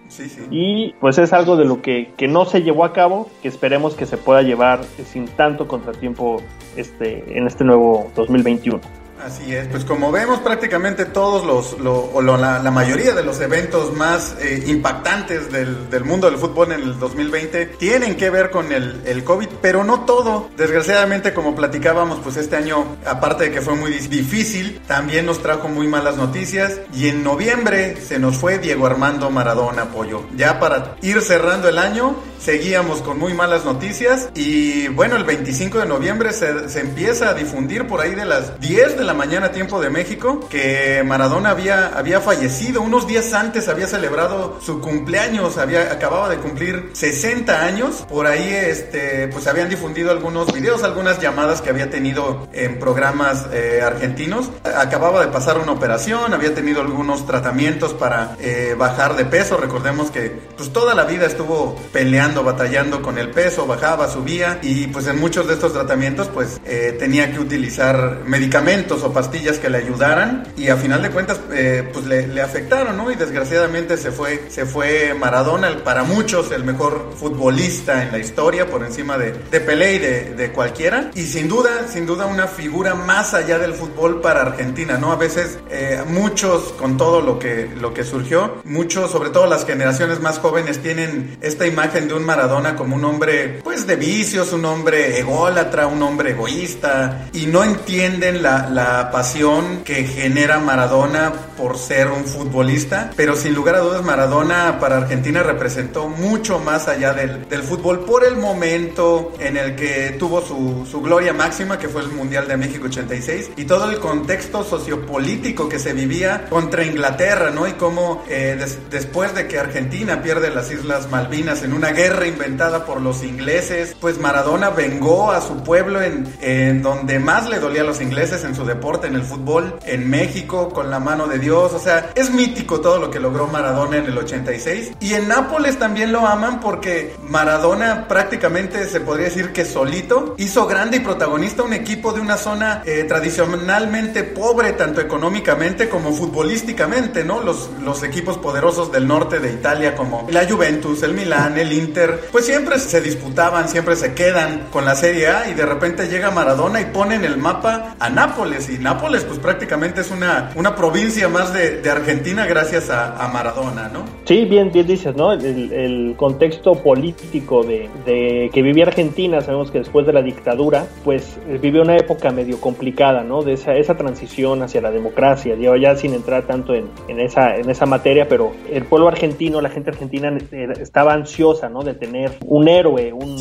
Y pues es algo de lo que, que no se llevó a cabo, que esperemos que se pueda llevar sin tanto contratiempo este, en este nuevo 2021. Así es, pues como vemos prácticamente todos los, o la, mayoría de los eventos más eh, impactantes del, del, mundo del fútbol en el 2020 tienen que ver con el, el, COVID, pero no todo. Desgraciadamente, como platicábamos, pues este año, aparte de que fue muy difícil, también nos trajo muy malas noticias y en noviembre se nos fue Diego Armando Maradona Pollo. Ya para ir cerrando el año, seguíamos con muy malas noticias y bueno, el 25 de noviembre se, se empieza a difundir por ahí de las 10 de la mañana, tiempo de México, que Maradona había, había fallecido. Unos días antes había celebrado su cumpleaños, había, acababa de cumplir 60 años. Por ahí, este, pues habían difundido algunos videos, algunas llamadas que había tenido en programas eh, argentinos. Acababa de pasar una operación, había tenido algunos tratamientos para eh, bajar de peso. Recordemos que pues toda la vida estuvo peleando, batallando con el peso, bajaba, subía y pues en muchos de estos tratamientos pues eh, tenía que utilizar medicamentos medicamentos o pastillas que le ayudaran y a final de cuentas eh, pues le, afectaron, ¿no? Y desgraciadamente se fue, se fue Maradona, para muchos el mejor futbolista en la historia por encima de, de Pelé y de, de cualquiera y sin duda, sin duda una figura más allá del fútbol para Argentina, ¿no? A veces eh, muchos con todo lo que, lo que surgió, muchos, sobre todo las generaciones más jóvenes tienen esta imagen de un Maradona como un hombre pues de vicios, un hombre ególatra, un hombre egoísta y no entienden la, la pasión que genera Maradona por ser un futbolista, pero sin lugar a dudas Maradona para Argentina representó mucho más allá del, del fútbol por el momento en el que tuvo su, su, gloria máxima, que fue el Mundial de México 86, y todo el contexto sociopolítico que se vivía contra Inglaterra, ¿no? Y cómo eh, después de que Argentina pierde las Islas Malvinas en una guerra inventada por los ingleses, pues Maradona vengó a su pueblo en, en donde más le dolía a los ingleses, en su deporte, en el fútbol, en México, con la mano de Dios o sea, es mítico todo lo que logró Maradona en el 86. Y en Nápoles también lo aman porque Maradona prácticamente se podría decir que solito hizo grande y protagonista un equipo de una zona eh, tradicionalmente pobre, tanto económicamente como futbolísticamente, ¿no? Los, los equipos poderosos del norte de Italia como la Juventus, el Milán, el Inter, pues siempre se disputaban, siempre se quedan con la Serie A y de repente llega Maradona y pone en el mapa a Nápoles y Nápoles pues prácticamente es una, una provincia más más de, Argentina gracias a, Maradona, ¿no? Sí, bien, bien dices, ¿no? El, contexto político de, que vivía Argentina, sabemos que después de la dictadura, pues eh, vivió una época medio complicada, ¿no? De esa, esa transición hacia la democracia, digo, ya sin entrar tanto en, en, esa, en esa materia, pero el pueblo argentino, la gente argentina eh, estaba ansiosa, ¿no? De tener un héroe, un,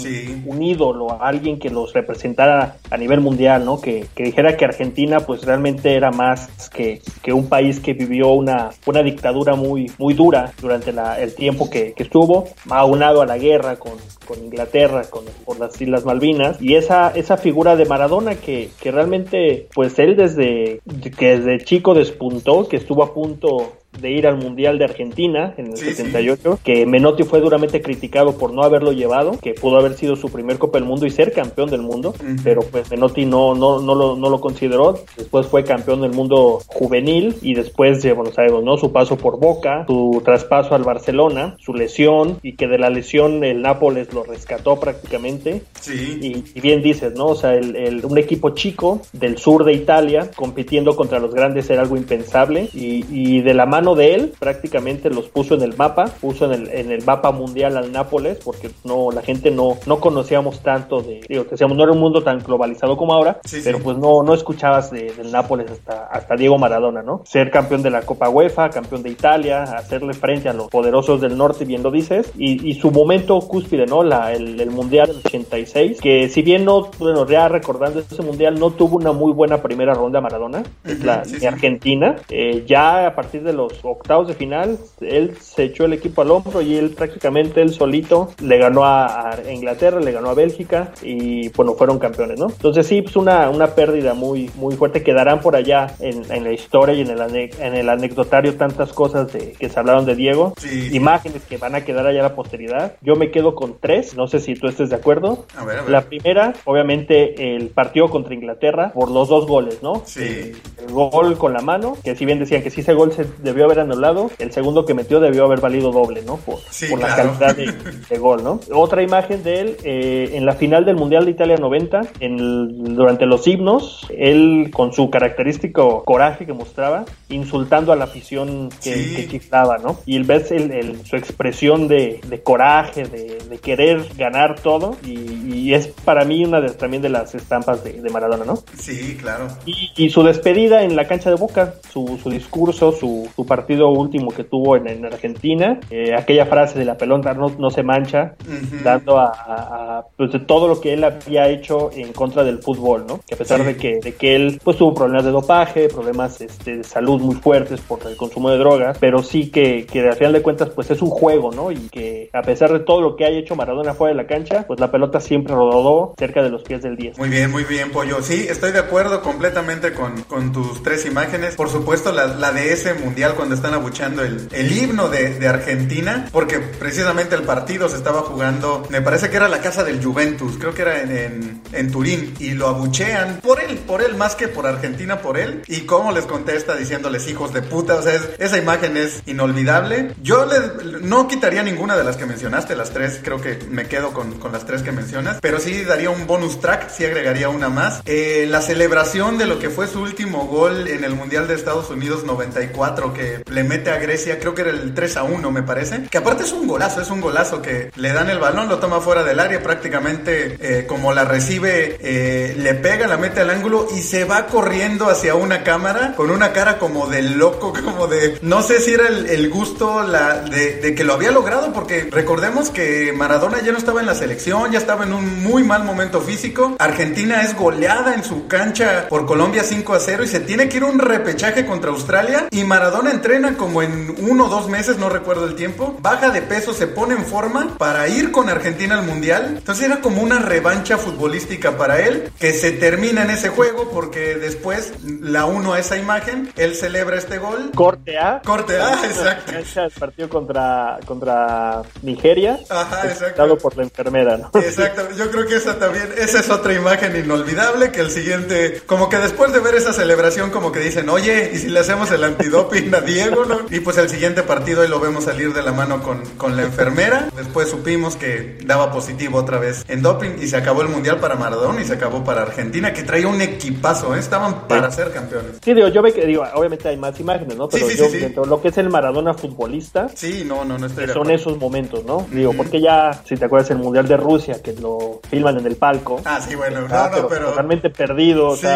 un ídolo, alguien que los representara a nivel mundial, ¿no? Que, que dijera que Argentina, pues realmente era más que, que un país que que vivió una, una dictadura muy, muy dura durante el tiempo que, que estuvo, aunado a la guerra con, con Inglaterra, con, por las Islas Malvinas, y esa, esa figura de Maradona que, que realmente, pues él desde que desde chico despuntó, que estuvo a punto de ir al Mundial de Argentina en el 78, que Menotti fue duramente criticado por no haberlo llevado, que pudo haber sido su primer Copa del Mundo y ser campeón del mundo, pero pues Menotti no, no, no, lo, no lo consideró. Después fue campeón del mundo juvenil y después, bueno, sabemos, ¿no? Su paso por Boca, su traspaso al Barcelona, su lesión y que de la lesión el Nápoles lo rescató prácticamente. Sí. Y, bien dices, ¿no? O sea, el, un equipo chico del sur de Italia compitiendo contra los grandes era algo impensable y, y de la mano de él prácticamente los puso en el mapa, puso en el, en el mapa mundial al Nápoles, porque no, la gente no, no conocíamos tanto de, digo, decíamos, no era un mundo tan globalizado como ahora, pero pues no, no escuchabas del Nápoles hasta, hasta Diego Maradona, ¿no? Ser campeón de la Copa UEFA, campeón de Italia, hacerle frente a los poderosos del norte, bien lo dices, y, y su momento cúspide, ¿no? La, el, el Mundial del 86, que si bien no, bueno, ya recordando ese Mundial, no tuvo una muy buena primera ronda Maradona, la, Argentina, eh, ya a partir de los octavos de final, él se echó el equipo al hombro y él prácticamente él solito le ganó a, Inglaterra, le ganó a Bélgica y bueno, fueron campeones, ¿no? Entonces sí, pues una, una pérdida muy, muy fuerte. Quedarán por allá en, en la historia y en el, en el anecdotario tantas cosas de, que se hablaron de Diego, imágenes que van a quedar allá a la posteridad. Yo me quedo con tres, no sé si tú estés de acuerdo. La primera, obviamente, el partido contra Inglaterra por los dos goles, ¿no? Sí. El, gol con la mano, que si bien decían que si ese gol se debió haber anulado, el segundo que metió debió haber valido doble, ¿no? Por, por la cantidad [laughs] de, gol, ¿no? Otra imagen de él eh, en la final del Mundial de Italia 90, en durante los himnos, él con su característico coraje que mostraba, insultando a la afición que, que ¿no? Y el ves el, su expresión de, coraje, de, querer ganar todo, y, es para mí una de, también de las estampas de, Maradona, ¿no? Sí, claro. Y, su despedida en la cancha de Boca, su, su discurso, su, su partido último que tuvo en, Argentina, eh, aquella frase de la pelota no, no se mancha, dando a, pues, todo lo que él había hecho en contra del fútbol, ¿no? Que a pesar de, que, de que él pues tuvo problemas de dopaje, problemas este, de salud muy fuertes por el consumo de drogas, pero sí que, que al final de cuentas pues es un juego, ¿no? Y que a pesar de todo lo que haya hecho Maradona fuera de la cancha, pues la pelota siempre rodó cerca de los pies del 10. Muy bien, muy bien, Pollo. Sí, estoy de acuerdo completamente con, con tus tres imágenes. Por supuesto, la, la de ese mundial cuando están abucheando el, el himno de, de, Argentina, porque precisamente el partido se estaba jugando, me parece que era la casa del Juventus, creo que era en, en, en Turín, y lo abuchean por él, por él, más que por Argentina, por él. Y cómo les contesta diciéndoles hijos de puta, o sea, esa imagen es inolvidable. Yo le, no quitaría ninguna de las que mencionaste, las tres, creo que me quedo con, con las tres que mencionas, pero sí daría un bonus track, sí agregaría una más. Eh, la celebración de lo que fue su último gol en el Mundial de Estados Unidos 94, que le mete a Grecia, creo que era el 3 a 1, me parece, que aparte es un golazo, es un golazo que le dan el balón, lo toma fuera del área, prácticamente eh, como la recibe, eh, le pega, la mete al ángulo y se va corriendo hacia una cámara con una cara como de loco, [laughs] como de, no sé si era el, gusto la, de, de que lo había logrado, porque recordemos que Maradona ya no estaba en la selección, ya estaba en un muy mal momento físico, Argentina es goleada en su cancha por Colombia 5 a 0 y se tiene que ir un repechaje contra Australia y Maradona entrena como en uno o dos meses, no recuerdo el tiempo, baja de peso, se pone en forma para ir con Argentina al Mundial. Entonces era como una revancha futbolística para él que se termina en ese juego porque después la uno a esa imagen, él celebra este gol. Corte A. Corte A, exacto. El partido contra, contra Nigeria. Ajá, exacto. por la enfermera, ¿no? Exacto, yo creo que esa también, esa es otra imagen inolvidable que el siguiente, como que después de ver esa celebración, como que dicen, oye, ¿y si le hacemos el antidoping a Diego, no? Y pues el siguiente partido ahí lo vemos salir de la mano con, con la enfermera. Después supimos que daba positivo otra vez en doping y se acabó el mundial para Maradona y se acabó para Argentina, que traía un equipazo, ¿eh? estaban para ser campeones. Sí, digo, yo ve que, digo, obviamente hay más imágenes, ¿no? Pero yo, dentro lo que es el Maradona futbolista, sí, no, no, no estoy son esos momentos, ¿no? Digo, porque ya, si te acuerdas, el mundial de Rusia, que lo filman en el palco. Ah, sí, bueno, no, no, pero, Totalmente perdido, sí,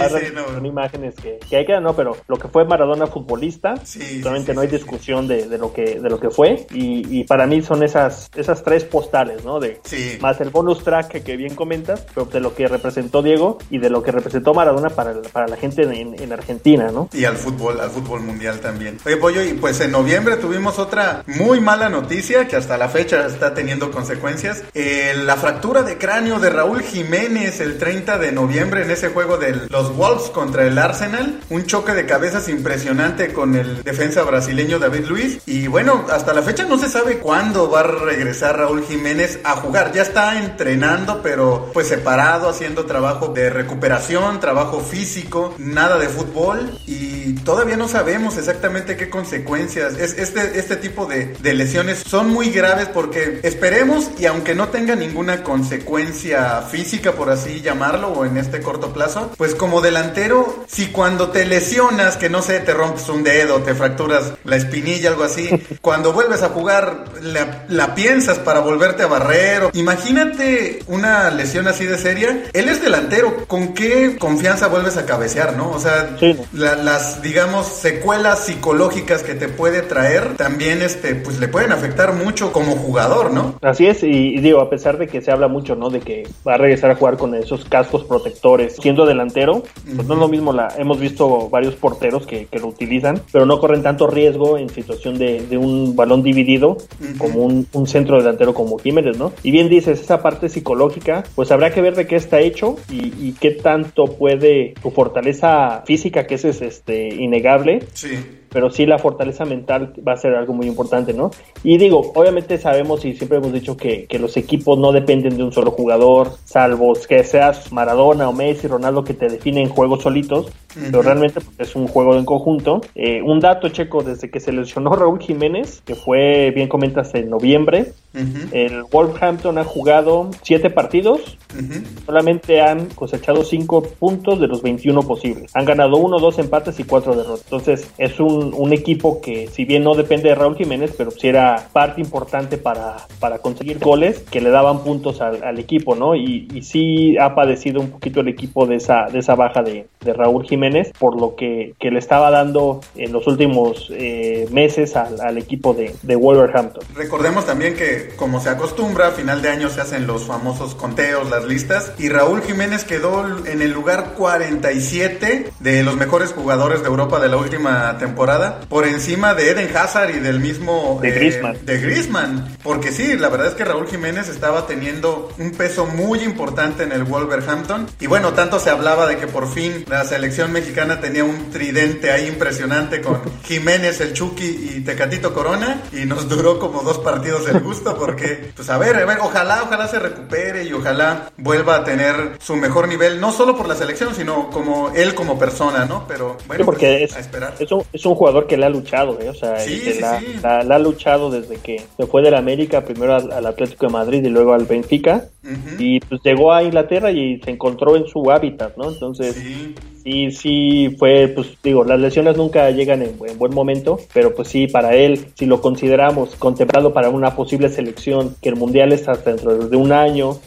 son imágenes que, que hay que, no, pero lo que fue Maradona futbolista, realmente no hay discusión de, de, lo que, de lo que fue, y, y, para mí son esas, esas tres postales, ¿no? De, más el bonus track que, bien comentas, pero de lo que representó Diego y de lo que representó Maradona para, para la gente en, en Argentina, ¿no? Y al fútbol, al fútbol mundial también. Oye, Pollo, y pues en noviembre tuvimos otra muy mala noticia que hasta la fecha está teniendo consecuencias. Eh, la fractura de cráneo de Raúl Jiménez el 30 de noviembre en ese juego de los Wolves contra el Arsenal. Un choque de cabezas impresionante con el defensa brasileño David Luis. Y bueno, hasta la fecha no se sabe cuándo va a regresar Raúl Jiménez a jugar. Ya está entrenando, pero pues separado, haciendo trabajo de recuperación, trabajo físico, nada de fútbol. Y todavía no sabemos exactamente qué consecuencias. Es, este, este tipo de, de lesiones son muy graves porque esperemos y aunque no tenga ninguna consecuencia física, por así llamarlo, o en este corto plazo, pues como delantero, si cuando te lesionas, que no sé, te rompes un dedo, te fracturas la espinilla, algo así, cuando vuelves a jugar, la, la piensas para volverte a barrer. Imagínate una lesión así de seria. Él es delantero, ¿con qué confianza vuelves a cabecear, no? O sea, las, digamos, secuelas psicológicas que te puede traer también, este, pues le pueden afectar mucho como jugador, ¿no? Así es, y, digo, a pesar de que se habla mucho, ¿no? De que va a regresar a jugar con esos cascos protectores, siendo delantero, pues no es lo mismo, la, hemos visto varios porteros que, que, lo utilizan, pero no corren tanto riesgo en situación de, de un balón dividido como un, un, centro delantero como Jiménez, ¿no? Y bien dices, esa parte psicológica, pues habrá que ver de qué está hecho y, y qué tanto puede tu fortaleza física, que ese es este innegable. Sí pero sí la fortaleza mental va a ser algo muy importante, ¿no? Y digo, obviamente sabemos y siempre hemos dicho que, que los equipos no dependen de un solo jugador, salvo que seas Maradona o Messi, Ronaldo, que te definen juegos solitos, pero realmente pues, es un juego en conjunto. Eh, un dato, Checo, desde que se lesionó Raúl Jiménez, que fue, bien comentas, en noviembre, el Wolverhampton ha jugado siete partidos, solamente han cosechado cinco puntos de los 21 posibles. Han ganado uno, dos empates y cuatro derrotas. Entonces, es un un, equipo que, si bien no depende de Raúl Jiménez, pero sí era parte importante para, para conseguir goles que le daban puntos al, equipo, ¿no? Y, y, sí ha padecido un poquito el equipo de esa, de esa baja de, de Raúl Jiménez, por lo que, que, le estaba dando en los últimos eh, meses al, al, equipo de, de, Wolverhampton. Recordemos también que como se acostumbra, a final de año se hacen los famosos conteos, las listas, y Raúl Jiménez quedó en el lugar 47 de los mejores jugadores de Europa de la última temporada, por encima de Eden Hazard y del mismo... De eh, De Griezmann. Porque sí, la verdad es que Raúl Jiménez estaba teniendo un peso muy importante en el Wolverhampton. Y bueno, tanto se hablaba de que por fin la selección mexicana tenía un tridente ahí impresionante con [laughs] Jiménez, el Chucky y Tecatito Corona. Y nos duró como dos partidos el gusto porque, pues a ver, a ver, ojalá, ojalá se recupere y ojalá vuelva a tener su mejor nivel, no solo por la selección, sino como él como persona, ¿no? Pero bueno, porque pues, es, a esperar. Es un, es un, jugador que le ha luchado, ¿eh? O sea, la, ha luchado desde que se fue del América, primero al, Atlético de Madrid y luego al Benfica. Y pues llegó a Inglaterra y se encontró en su hábitat, ¿no? Entonces, sí, sí fue, pues digo, las lesiones nunca llegan en, buen momento, pero pues sí, para él, si lo consideramos contemplado para una posible selección, que el Mundial está dentro de un año,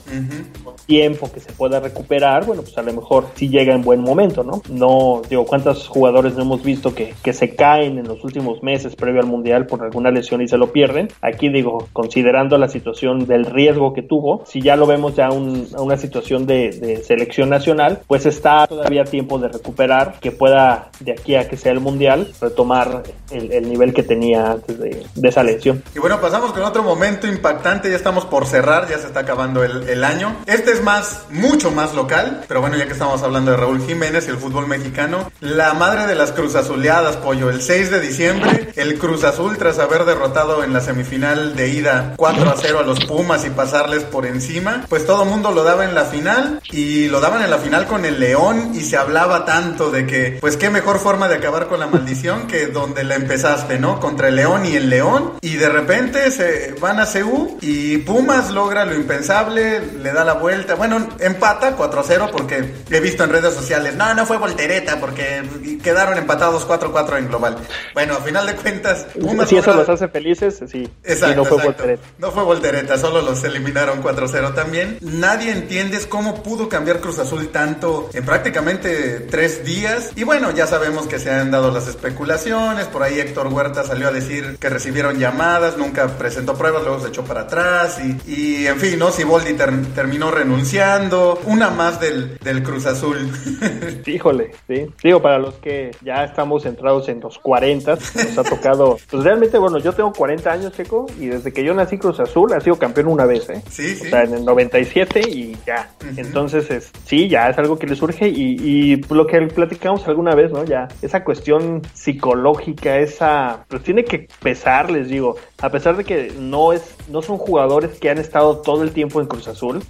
tiempo que se pueda recuperar, bueno, pues a lo mejor sí llega en buen momento, ¿no? No, digo, ¿cuántos jugadores no hemos visto que, que se caen en los últimos meses previo al Mundial por alguna lesión y se lo pierden? Aquí digo, considerando la situación del riesgo que tuvo, si ya lo vemos ya un, una situación de, selección nacional, pues está todavía tiempo de recuperar, que pueda de aquí a que sea el Mundial retomar el, el nivel que tenía antes de, esa lesión. Y bueno, pasamos con otro momento impactante, ya estamos por cerrar, ya se está acabando el año. Este es más, mucho más local, pero bueno, ya que estamos hablando de Raúl Jiménez y el fútbol mexicano, la madre de las Cruz Azuleadas, pollo, el 6 de diciembre, el Cruz Azul tras haber derrotado en la semifinal de ida 4 a 0 a los Pumas y pasarles por encima, pues todo mundo lo daba en la final y lo daban en la final con el León y se hablaba tanto de que, pues qué mejor forma de acabar con la maldición que donde la empezaste, ¿no? Contra el León y el León y de repente se van a CU y Pumas logra lo impensable, le da la vuelta bueno, empata 4-0 porque he visto en redes sociales, no, no fue voltereta porque quedaron empatados 4-4 en global. Bueno, a final de cuentas, Si eso los hace felices, sí. Exacto, no fue voltereta. No fue voltereta, solo los eliminaron 4-0 también. Nadie entiende cómo pudo cambiar Cruz Azul tanto en prácticamente tres días. Y bueno, ya sabemos que se han dado las especulaciones. Por ahí Héctor Huerta salió a decir que recibieron llamadas, nunca presentó pruebas, luego se echó para atrás. Y, y en fin, ¿no? Si Boldi terminó renunciando anunciando una más del, del Cruz Azul. [laughs] Híjole, sí. Digo, para los que ya estamos centrados en los 40, nos ha tocado, [laughs] pues realmente, bueno, yo tengo 40 años, Checo, y desde que yo nací Cruz Azul, ha sido campeón una vez, ¿eh? Sí, sí. O sea, en el 97 y ya. Entonces, es, sí, ya es algo que le surge y, y lo que platicamos alguna vez, ¿no? Ya, esa cuestión psicológica, esa, pues tiene que pesar, les digo, a pesar de que no es, no son jugadores que han estado todo el tiempo en Cruz Azul,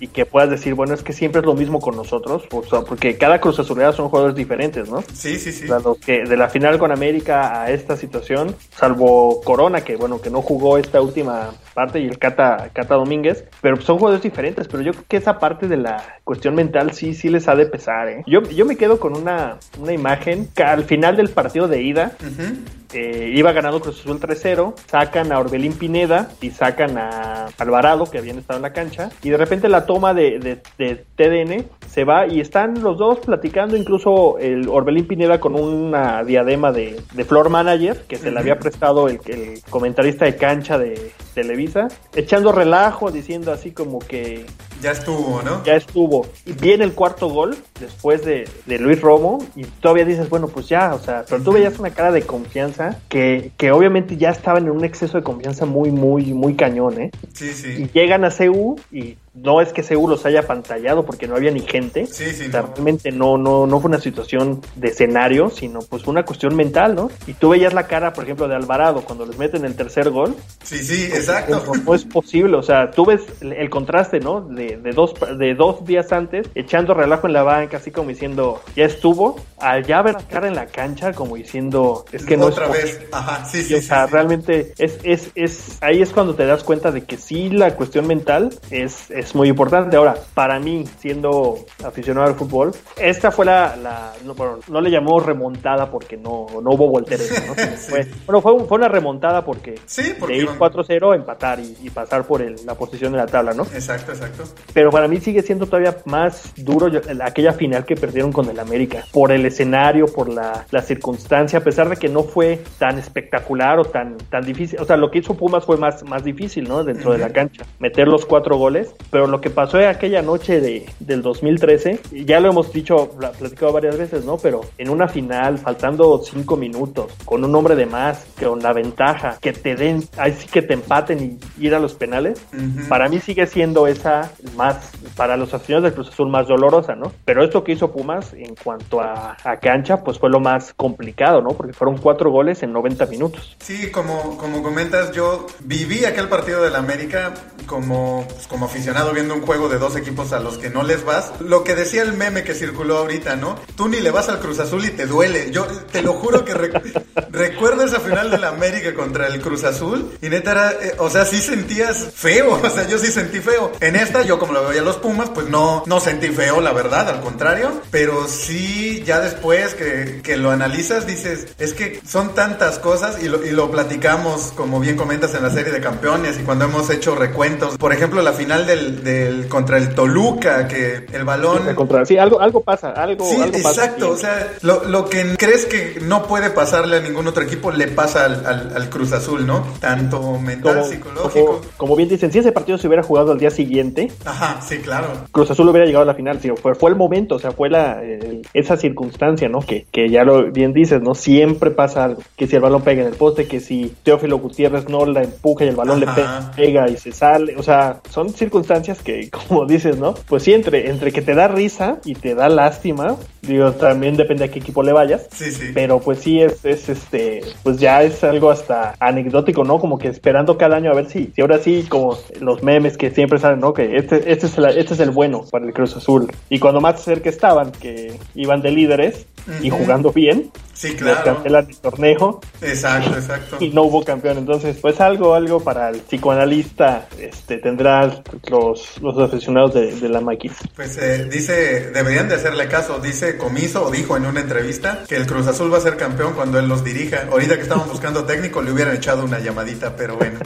y que puedas decir, bueno, es que siempre es lo mismo con nosotros, porque cada Cruz Azulera son jugadores diferentes, ¿no? Sí, sí, sí. que de la final con América a esta situación, salvo Corona, que bueno, que no jugó esta última parte, y el Cata, Cata Domínguez, pero son jugadores diferentes, pero yo creo que esa parte de la cuestión mental sí, sí les ha de pesar, ¿eh? Yo, yo me quedo con una, una imagen que al final del partido de ida, eh, iba ganando Cruz Azul 3-0, sacan a Orbelín Pineda y sacan a Alvarado, que habían estado en la cancha, y de repente la toma de, TDN se va y están los dos platicando, incluso el Orbelín Pineda con una diadema de, de floor manager que se le había prestado el, el comentarista de cancha de Televisa, echando relajo, diciendo así como que ya estuvo, ¿no? Ya estuvo. Y viene el cuarto gol después de, de, Luis Romo y todavía dices, bueno, pues ya, o sea, pero tú veías una cara de confianza que, que obviamente ya estaban en un exceso de confianza muy, muy, muy cañón, ¿eh? Sí, sí. Y llegan a CU y no es que CU los haya pantallado porque no había ni gente. Sí, sí. O sea, realmente no, no, no fue una situación de escenario, sino pues fue una cuestión mental, ¿no? Y tú veías la cara, por ejemplo, de Alvarado cuando les meten el tercer gol. Sí, sí, exacto. No, es posible, o sea, tú ves el contraste, ¿no? De, de, dos, de dos días antes, echando relajo en la banca, así como diciendo, ya estuvo, al ya ver la cara en la cancha, como diciendo, es que no Otra vez, ajá, sí, sí. o sea, realmente es, es, es, ahí es cuando te das cuenta de que sí la cuestión mental es, es es muy importante. Ahora, para mí, siendo aficionado al fútbol, esta fue la, la no, bueno, no, le llamó remontada porque no, no hubo volteres, ¿no? [laughs] fue, bueno, fue, fue, una remontada porque, sí, porque de ir 4-0, empatar y, y, pasar por el, la posición de la tabla, ¿no? Exacto, exacto. Pero para mí sigue siendo todavía más duro aquella final que perdieron con el América, por el escenario, por la, la circunstancia, a pesar de que no fue tan espectacular o tan, tan difícil. O sea, lo que hizo Pumas fue más, más difícil, ¿no? Dentro de la cancha, meter los cuatro goles. Pero lo que pasó aquella noche de, del 2013, ya lo hemos dicho, platicado varias veces, ¿no? Pero en una final, faltando cinco minutos, con un hombre de más, con la ventaja, que te den, ahí sí que te empaten y ir a los penales, para mí sigue siendo esa más, para los aficionados del Cruz Azul, más dolorosa, ¿no? Pero esto que hizo Pumas en cuanto a, a cancha, pues fue lo más complicado, ¿no? Porque fueron cuatro goles en 90 minutos. Sí, como, como comentas, yo viví aquel partido del América como, pues, como aficionado viendo un juego de dos equipos a los que no les vas. Lo que decía el meme que circuló ahorita, ¿no? Tú ni le vas al Cruz Azul y te duele. Yo te lo juro que [laughs] recuerdo esa final del América contra el Cruz Azul y neta era, eh, o sea, sí sentías feo, [laughs] o sea, yo sí sentí feo. En esta, yo como lo veía los Pumas, pues no, no sentí feo, la verdad, al contrario, pero sí, ya después que, que lo analizas, dices, es que son tantas cosas y lo, y lo platicamos, como bien comentas en la serie de campeones y cuando hemos hecho recuentos. Por ejemplo, la final del, del contra el Toluca, que el balón. Contra, sí, algo, algo pasa, algo, sí, algo exacto. o sea, lo, lo, que crees que no puede pasarle a ningún otro equipo le pasa al, al, al Cruz Azul, ¿no? Tanto mental, como, psicológico. Como, como, bien dicen, si ese partido se hubiera jugado al día siguiente. Ajá, sí, claro. Cruz Azul hubiera llegado a la final, sí, fue, fue el momento, o sea, fue la, eh, esa circunstancia, ¿no? Que, que ya lo bien dices, ¿no? Siempre pasa algo. Que si el balón pega en el poste, que si Teófilo Gutiérrez no la empuja y el balón Ajá. le pega y se sale. O sea, son circunstancias que, [laughs] como dices, ¿no? Pues sí, entre, entre que te da risa y te da lástima, digo, también depende a qué equipo le vayas. Sí, sí. Pero pues sí es, es este, pues ya es algo hasta anecdótico, ¿no? Como que esperando cada año a ver si, si ahora sí, como los memes que siempre salen, ¿no? Que este, este, es, el, este es el bueno para el Cruz Azul. Y cuando más cerca estaban, que iban de líderes uh -huh. y jugando bien, Sí, claro. cancelan el torneo. Exacto, [laughs] exacto. Y no hubo campeón. Entonces, pues algo, algo para el psicoanalista este, tendrá los, los aficionados de, la máquina. Pues eh, dice, deberían de hacerle caso, dice Comiso o dijo en una entrevista que el Cruz Azul va a ser campeón cuando él los dirija. Ahorita que estaban buscando técnico le hubieran echado una llamadita, pero bueno.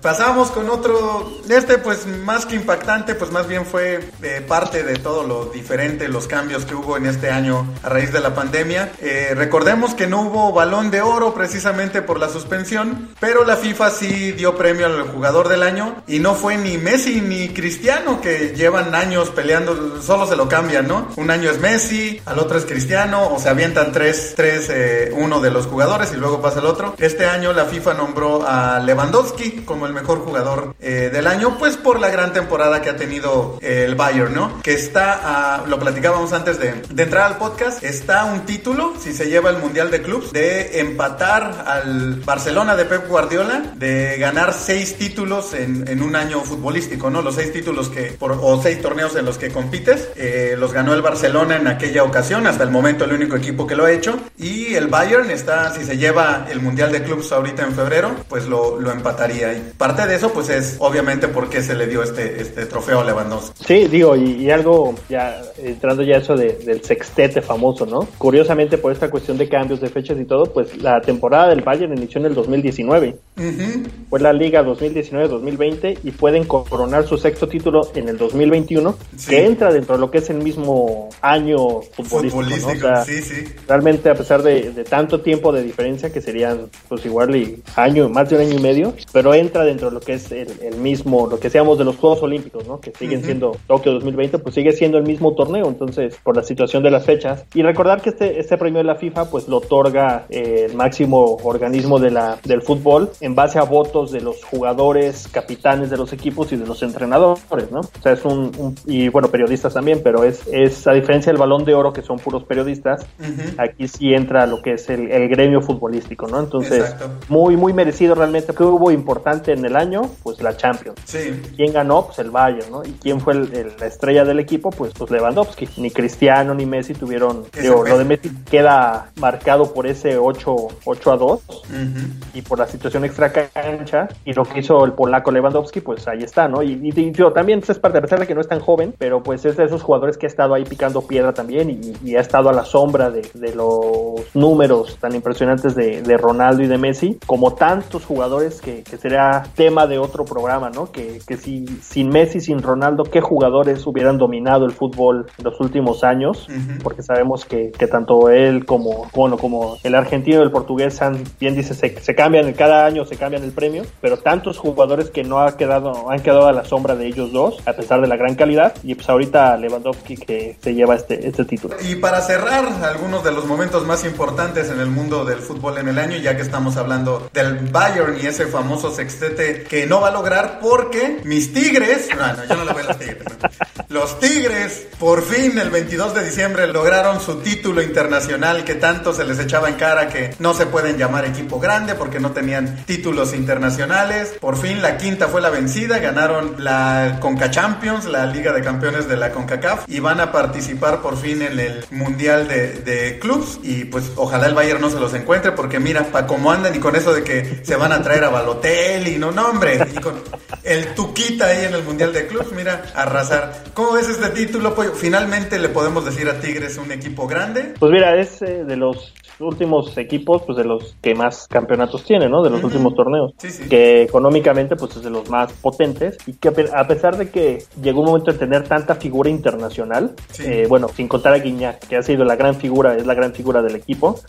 Pasamos con otro, este pues más que impactante, pues más bien fue eh, parte de todo lo diferente, los cambios que hubo en este año a raíz de la pandemia. Eh, recordemos que no hubo balón de oro precisamente por la suspensión, pero la FIFA sí dio premio al jugador del año y no fue ni Messi ni Cristiano que llevan años peleando, solo se lo cambian, ¿no? Un año es Messi, al otro es Cristiano, o se avientan tres, tres eh, uno de los jugadores y luego pasa el otro. Este año la FIFA nombró a Lewandowski como el mejor jugador eh, del año, pues por la gran temporada que ha tenido eh, el Bayern, ¿no? Que está, a, lo platicábamos antes de, entrar al podcast, está un título, si se lleva el Mundial de Clubs, de empatar al Barcelona de Pep Guardiola, de ganar seis títulos en, un año futbolístico, ¿no? Los seis títulos que, o seis torneos en los que compites, eh, los ganó el Barcelona en aquella ocasión, hasta el momento el único equipo que lo ha hecho, y el Bayern está, si se lleva el Mundial de Clubs ahorita en febrero, pues lo empataría. Y parte de eso, pues es obviamente por qué se le dio este, este trofeo a Lewandowski. Sí, digo, y, y algo, ya entrando ya eso de, del sextete famoso, ¿no? Curiosamente, por esta cuestión de cambios de fechas y todo, pues la temporada del Bayern inició en el 2019. Uh -huh. Fue la Liga 2019-2020 y pueden coronar su sexto título en el 2021, sí. que entra dentro de lo que es el mismo año futbolístico. futbolístico ¿no? o sea, sí, sí. Realmente, a pesar de, de, tanto tiempo de diferencia, que serían pues igual y año, más de un año y medio, pero entra dentro de lo que es el, el mismo, lo que seamos de los Juegos Olímpicos, ¿no? Que siguen uh -huh. siendo Tokio 2020, pues sigue siendo el mismo torneo, entonces, por la situación de las fechas. Y recordar que este, este premio de la FIFA, pues lo otorga eh, el máximo organismo de la, del fútbol en base a votos de los jugadores, capitanes de los equipos y de los entrenadores, ¿no? O sea, es un, un y bueno, periodistas también, pero es, es a diferencia del balón de oro, que son puros periodistas, uh -huh. aquí sí entra lo que es el, el gremio futbolístico, ¿no? Entonces, Exacto. muy, muy merecido realmente, que hubo importante en el año? Pues la Champions. Sí. ¿Quién ganó? Pues el Bayern, ¿no? ¿Y quién fue la estrella del equipo? Pues, pues Lewandowski. Ni Cristiano ni Messi tuvieron... Digo, lo de Messi queda marcado por ese 8, 8 a 2 y por la situación extra cancha y lo que hizo el polaco Lewandowski, pues ahí está, ¿no? Y, yo también pues, es parte, a pesar de que no es tan joven, pero pues es de esos jugadores que ha estado ahí picando piedra también y, ha estado a la sombra de, los números tan impresionantes de, Ronaldo y de Messi, como tantos jugadores que, que sería tema de otro programa, ¿no? Que, que si sin Messi, sin Ronaldo, ¿qué jugadores hubieran dominado el fútbol en los últimos años? Porque sabemos que, que, tanto él como, bueno, como el argentino y el portugués han, bien dice, se, se cambian, cada año se cambian el premio, pero tantos jugadores que no ha quedado, han quedado a la sombra de ellos dos, a pesar de la gran calidad, y pues ahorita Lewandowski que se lleva este, este título. Y para cerrar algunos de los momentos más importantes en el mundo del fútbol en el año, ya que estamos hablando del Bayern y ese famoso sextete que no va a lograr porque mis Tigres, no, no, yo no le voy a los Tigres. Los Tigres, por fin el 22 de diciembre lograron su título internacional que tanto se les echaba en cara que no se pueden llamar equipo grande porque no tenían títulos internacionales. Por fin la quinta fue la vencida, ganaron la Conca Champions, la Liga de Campeones de la CONCACAF y van a participar por fin en el Mundial de, Clubs y pues ojalá el Bayern no se los encuentre porque mira, para cómo andan y con eso de que se van a traer a Balotelli, no, no hombre, y con el Tuquita ahí en el Mundial de Clubs, mira, arrasar. ¿Cómo ves este título? Pues, finalmente le podemos decir a Tigres un equipo grande. Pues mira, es eh, de los últimos equipos, pues de los que más campeonatos tienen, ¿no? De los últimos torneos. Que económicamente, pues es de los más potentes. Y que a pesar de que llegó un momento de tener tanta figura internacional, eh, bueno, sin contar a Guiñac, que ha sido la gran figura, es la gran figura del equipo,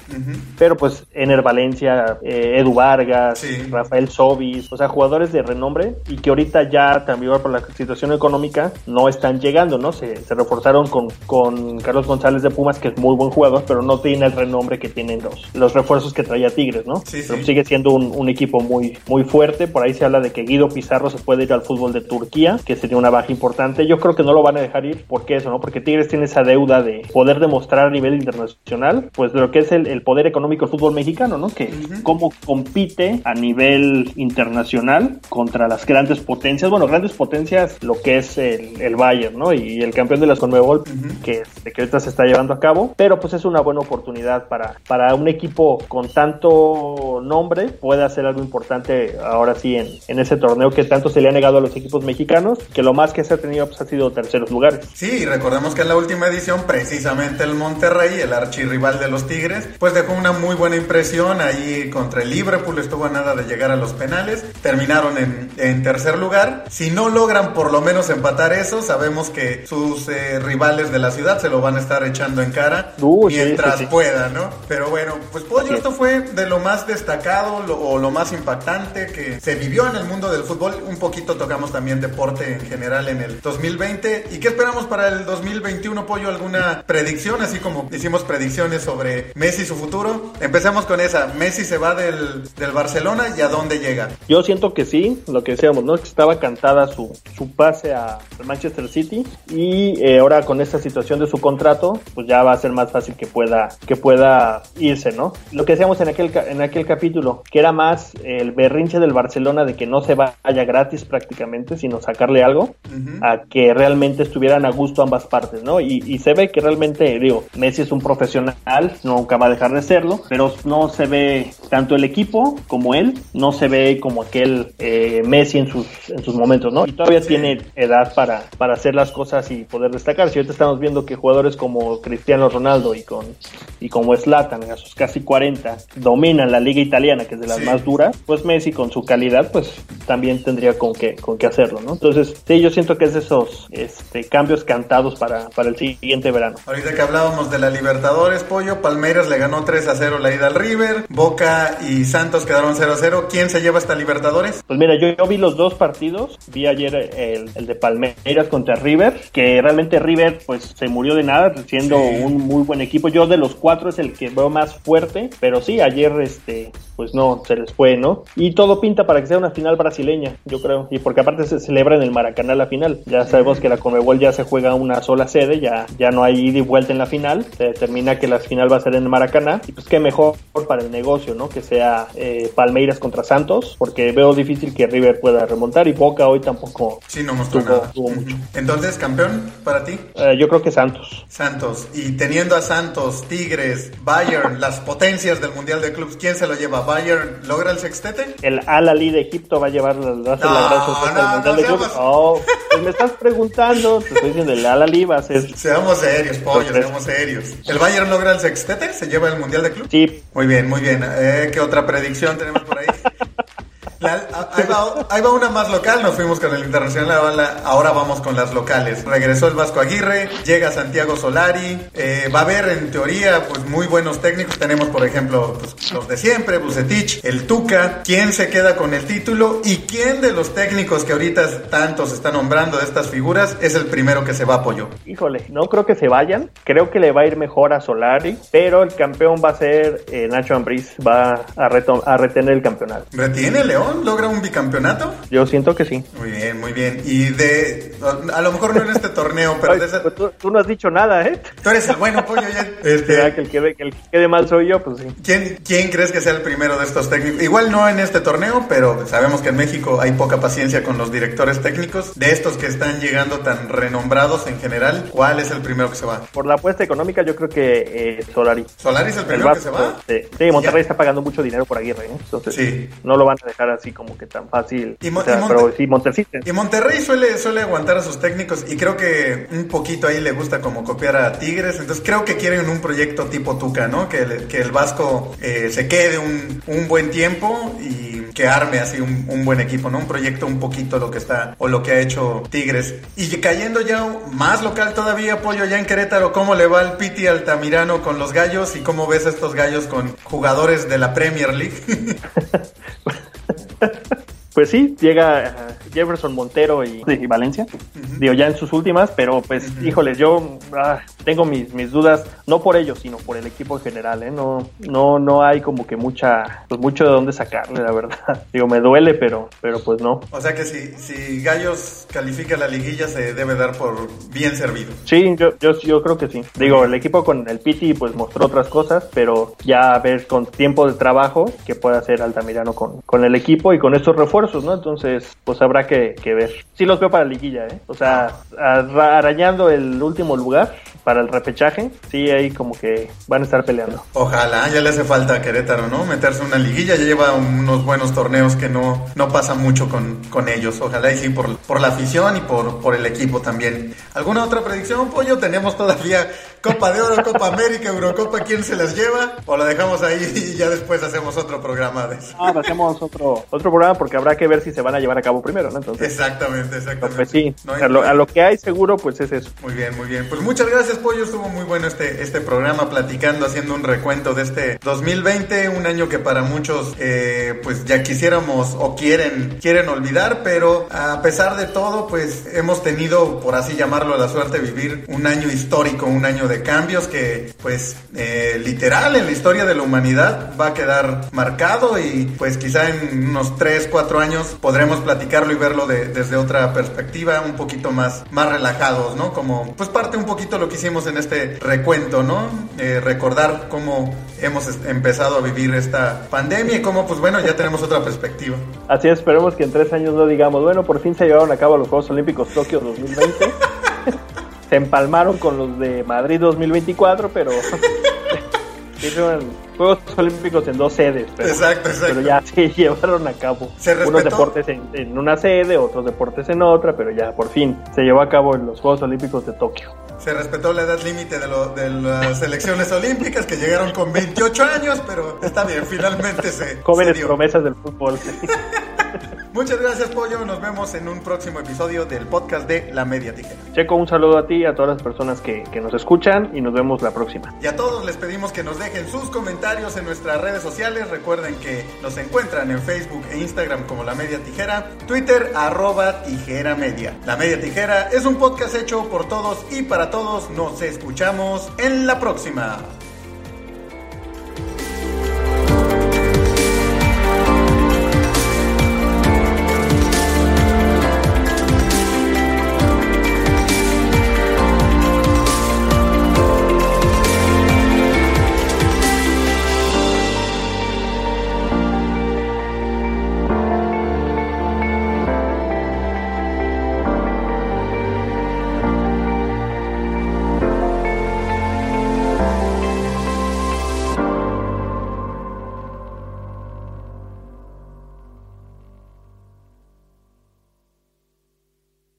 pero pues Ener Valencia, eh, Edu Vargas, Rafael Sobis, o sea, jugadores de renombre y que ahorita ya también por la situación económica no están llegando, ¿no? Se, se reforzaron con, con Carlos González de Pumas, que es muy buen jugador, pero no tiene el renombre que tienen los, los refuerzos que traía Tigres, ¿no? Pero sigue siendo un, equipo muy, muy fuerte. Por ahí se habla de que Guido Pizarro se puede ir al fútbol de Turquía, que sería una baja importante. Yo creo que no lo van a dejar ir. ¿Por qué eso, no? Porque Tigres tiene esa deuda de poder demostrar a nivel internacional, pues de lo que es el, poder económico del fútbol mexicano, ¿no? Que cómo compite a nivel internacional contra las grandes potencias. Bueno, grandes potencias, lo que es el, el Bayern, ¿no? Y el campeón de las Conmebol, que, que ahorita se está llevando a cabo. Pero pues es una buena oportunidad para, para un equipo con tanto nombre puede hacer algo importante ahora sí en, en, ese torneo que tanto se le ha negado a los equipos mexicanos, que lo más que se ha tenido pues, ha sido terceros lugares. Sí, recordemos que en la última edición precisamente el Monterrey, el archirrival de los Tigres, pues dejó una muy buena impresión ahí contra el Liverpool, estuvo a nada de llegar a los penales, terminaron en, en tercer lugar. Si no logran por lo menos empatar eso, sabemos que sus eh, rivales de la ciudad se lo van a estar echando en cara mientras puedan, ¿no? Pero bueno, pues Pollo, esto fue de lo más destacado o lo más impactante que se vivió en el mundo del fútbol. Un poquito tocamos también deporte en general en el 2020. ¿Y qué esperamos para el 2021, Pollo? ¿Alguna predicción? Así como hicimos predicciones sobre Messi y su futuro. Empecemos con esa. Messi se va del, del Barcelona y a dónde llega. Yo siento que sí, lo que decíamos, ¿no? Que estaba cantada su, su pase a Manchester City y eh, ahora con esta situación de su contrato, pues ya va a ser más fácil que pueda, que pueda irse, ¿no? Lo que decíamos en aquel, en aquel capítulo, que era más el berrinche del Barcelona de que no se vaya gratis prácticamente, sino sacarle algo, a que realmente estuvieran a gusto ambas partes, ¿no? Y, se ve que realmente, digo, Messi es un profesional, nunca va a dejar de serlo, pero no se ve tanto el equipo como él, no se ve como aquel eh, Messi en sus, en sus momentos, ¿no? Y todavía tiene edad para, para hacer las cosas y poder destacar. Si ahorita estamos viendo que jugadores como Cristiano Ronaldo y con y como Zlatan a sus casi 40 dominan la liga italiana, que es de las más duras, pues Messi con su calidad, pues también tendría con qué, con qué hacerlo, ¿no? Entonces, sí, yo siento que es de esos este, cambios cantados para, para el siguiente verano. Ahorita que hablábamos de la Libertadores, Pollo, Palmeiras le ganó 3 a 0 la ida al River, Boca y Santos quedaron 0 a 0. ¿Quién se lleva esta Libertadores? Pues mira, yo, vi los dos partidos, vi ayer el, el de Palmeiras contra River, que realmente River pues se murió de nada, siendo un muy buen equipo. Yo de los cuatro es el que veo más fuerte, pero sí, ayer este pues no, se les fue, ¿no? Y todo pinta para que sea una final brasileña, yo creo, y porque aparte se celebra en el Maracaná la final. Ya sabemos que la Conmebol ya se juega una sola sede, ya, ya no hay ida y vuelta en la final, se determina que la final va a ser en el Maracaná, y pues qué mejor para el negocio, ¿no? Que sea eh, Palmeiras contra Santos, porque veo difícil que River pueda remontar y Boca hoy tampoco sí, no mostró nada. mucho. Entonces, campeón para ti? Eh, yo creo que Santos. Santos, y teniendo a Santos, Tigres, Bayern, las potencias del Mundial de Clubs, ¿quién se lo lleva? Bayern logra el sextete? El Al-Ali de Egipto va a llevar hacer no, la gran no, Mundial de Clubes. Oh, pues me estás preguntando, te estoy diciendo, el Al-Ali va a ser... Seamos serios, pollo, seamos serios. ¿El Bayern logra el sextete? ¿Se lleva el Mundial de Clubes? Sí. Muy bien, muy bien. Eh, ¿Qué otra predicción tenemos por ahí? Ahí, va, una más local, nos fuimos con el internacional, ahora vamos con las locales. Regresó el Vasco Aguirre, llega Santiago Solari, eh, va a haber en teoría pues muy buenos técnicos, tenemos por ejemplo pues, los de siempre, Bucetich, el Tuca, quién se queda con el título y quién de los técnicos que ahorita tanto se está nombrando de estas figuras es el primero que se va a apoyo. Híjole, no creo que se vayan, creo que le va a ir mejor a Solari, pero el campeón va a ser eh, Nacho Ambriz, va a, a retener el campeonato. ¿Retiene León? Logra un bicampeonato? Yo siento que sí. Muy bien, muy bien. Y de. A lo mejor no en este torneo, pero de pues tú, no has dicho nada, ¿eh? Tú eres el bueno, pollo. Ya, [laughs] este... que, el que, el que quede mal soy yo, pues sí. ¿Quién, ¿Quién crees que sea el primero de estos técnicos? Igual no en este torneo, pero sabemos que en México hay poca paciencia con los directores técnicos. De estos que están llegando tan renombrados en general, ¿cuál es el primero que se va? Por la apuesta económica, yo creo que eh, Solari. ¿Solari es el primero que se va? Sí, Monterrey está pagando mucho dinero por Aguirre, ¿eh? Entonces, sí. no lo van a dejar así como que tan fácil. Y, pero sí, Monterrey. Y Monterrey suele, suele aguantar a sus técnicos y creo que un poquito ahí le gusta como copiar a Tigres. Entonces creo que quieren un proyecto tipo Tuca, ¿no? Que, el, que el Vasco eh, se quede un, un, buen tiempo y que arme así un, un, buen equipo, ¿no? Un proyecto un poquito lo que está o lo que ha hecho Tigres. Y cayendo ya más local todavía, Pollo, ya en Querétaro, ¿cómo le va el Piti Altamirano con los gallos y cómo ves a estos gallos con jugadores de la Premier League? [laughs] [laughs] Pues sí, llega Jefferson Montero y, Valencia, digo ya en sus últimas, pero pues híjole, yo ah, tengo mis, mis dudas, no por ellos, sino por el equipo en general, ¿eh? no, no, no hay como que mucha, pues mucho de dónde sacarle, la verdad. [laughs] Digo, me duele, pero, pero pues no. O sea que si, si Gallos califica la liguilla se debe dar por bien servido. Sí, yo, yo, yo creo que sí. Digo, el equipo con el Piti pues mostró otras cosas, pero ya a ver con tiempo de trabajo que puede hacer Altamirano con, con el equipo y con estos refuerzos ¿no? Entonces, pues habrá que, ver. Sí los veo para la liguilla, ¿eh? O sea, arañando el último lugar para el repechaje, sí, ahí como que van a estar peleando. Ojalá, ya le hace falta a Querétaro, ¿no? Meterse en una liguilla, ya lleva unos buenos torneos que no, no pasa mucho con, con ellos. Ojalá y sí, por, por la afición y por, por el equipo también. ¿Alguna otra predicción, Pollo? Tenemos todavía Copa de Oro, Copa América, Eurocopa, ¿quién se las lleva? ¿O la dejamos ahí [laughs] y ya después hacemos otro programa de eso? Ah, hacemos otro, otro programa porque habrá que ver si se van a llevar a cabo primero, ¿no? Entonces, exactamente, exactamente. Pues sí, a, lo, que hay seguro, pues es eso. Muy bien, muy bien. Pues muchas gracias, Pollo. Estuvo muy bueno este, este programa platicando, haciendo un recuento de este 2020, un año que para muchos, eh, pues ya quisiéramos o quieren, quieren olvidar, pero a pesar de todo, pues hemos tenido, por así llamarlo, la suerte de vivir un año histórico, un año de cambios que, pues, eh, literal en la historia de la humanidad va a quedar marcado y, pues, quizá en unos 3, 4 años podremos platicarlo y verlo desde otra perspectiva, un poquito más, más relajados, ¿no? Como, pues, parte un poquito lo que hicimos en este recuento, ¿no? Eh, recordar cómo hemos empezado a vivir esta pandemia y cómo, pues, bueno, ya tenemos otra perspectiva. Así es, esperemos que en tres años no digamos, bueno, por fin se llevaron a cabo los Juegos Olímpicos Tokio 2020. [laughs] se empalmaron con los de Madrid 2024, pero [laughs] hicieron Juegos Olímpicos en dos sedes. Pero, exacto, exacto. Pero ya se [laughs] llevaron a cabo. Unos deportes en, una sede, otros deportes en otra, pero ya por fin se llevó a cabo en los Juegos Olímpicos de Tokio. Se respetó la edad límite de, de las selecciones olímpicas que llegaron con 28 años, pero está bien, finalmente se. Jóvenes promesas del fútbol. [laughs] Muchas gracias, Pollo. Nos vemos en un próximo episodio del podcast de La Media Tijera. Checo, un saludo a ti y a todas las personas que, que nos escuchan y nos vemos la próxima. Y a todos les pedimos que nos dejen sus comentarios en nuestras redes sociales. Recuerden que nos encuentran en Facebook e Instagram como La Media Tijera, Twitter arroba Tijera Media. La Media Tijera es un podcast hecho por todos y para todos. Nos escuchamos en la próxima.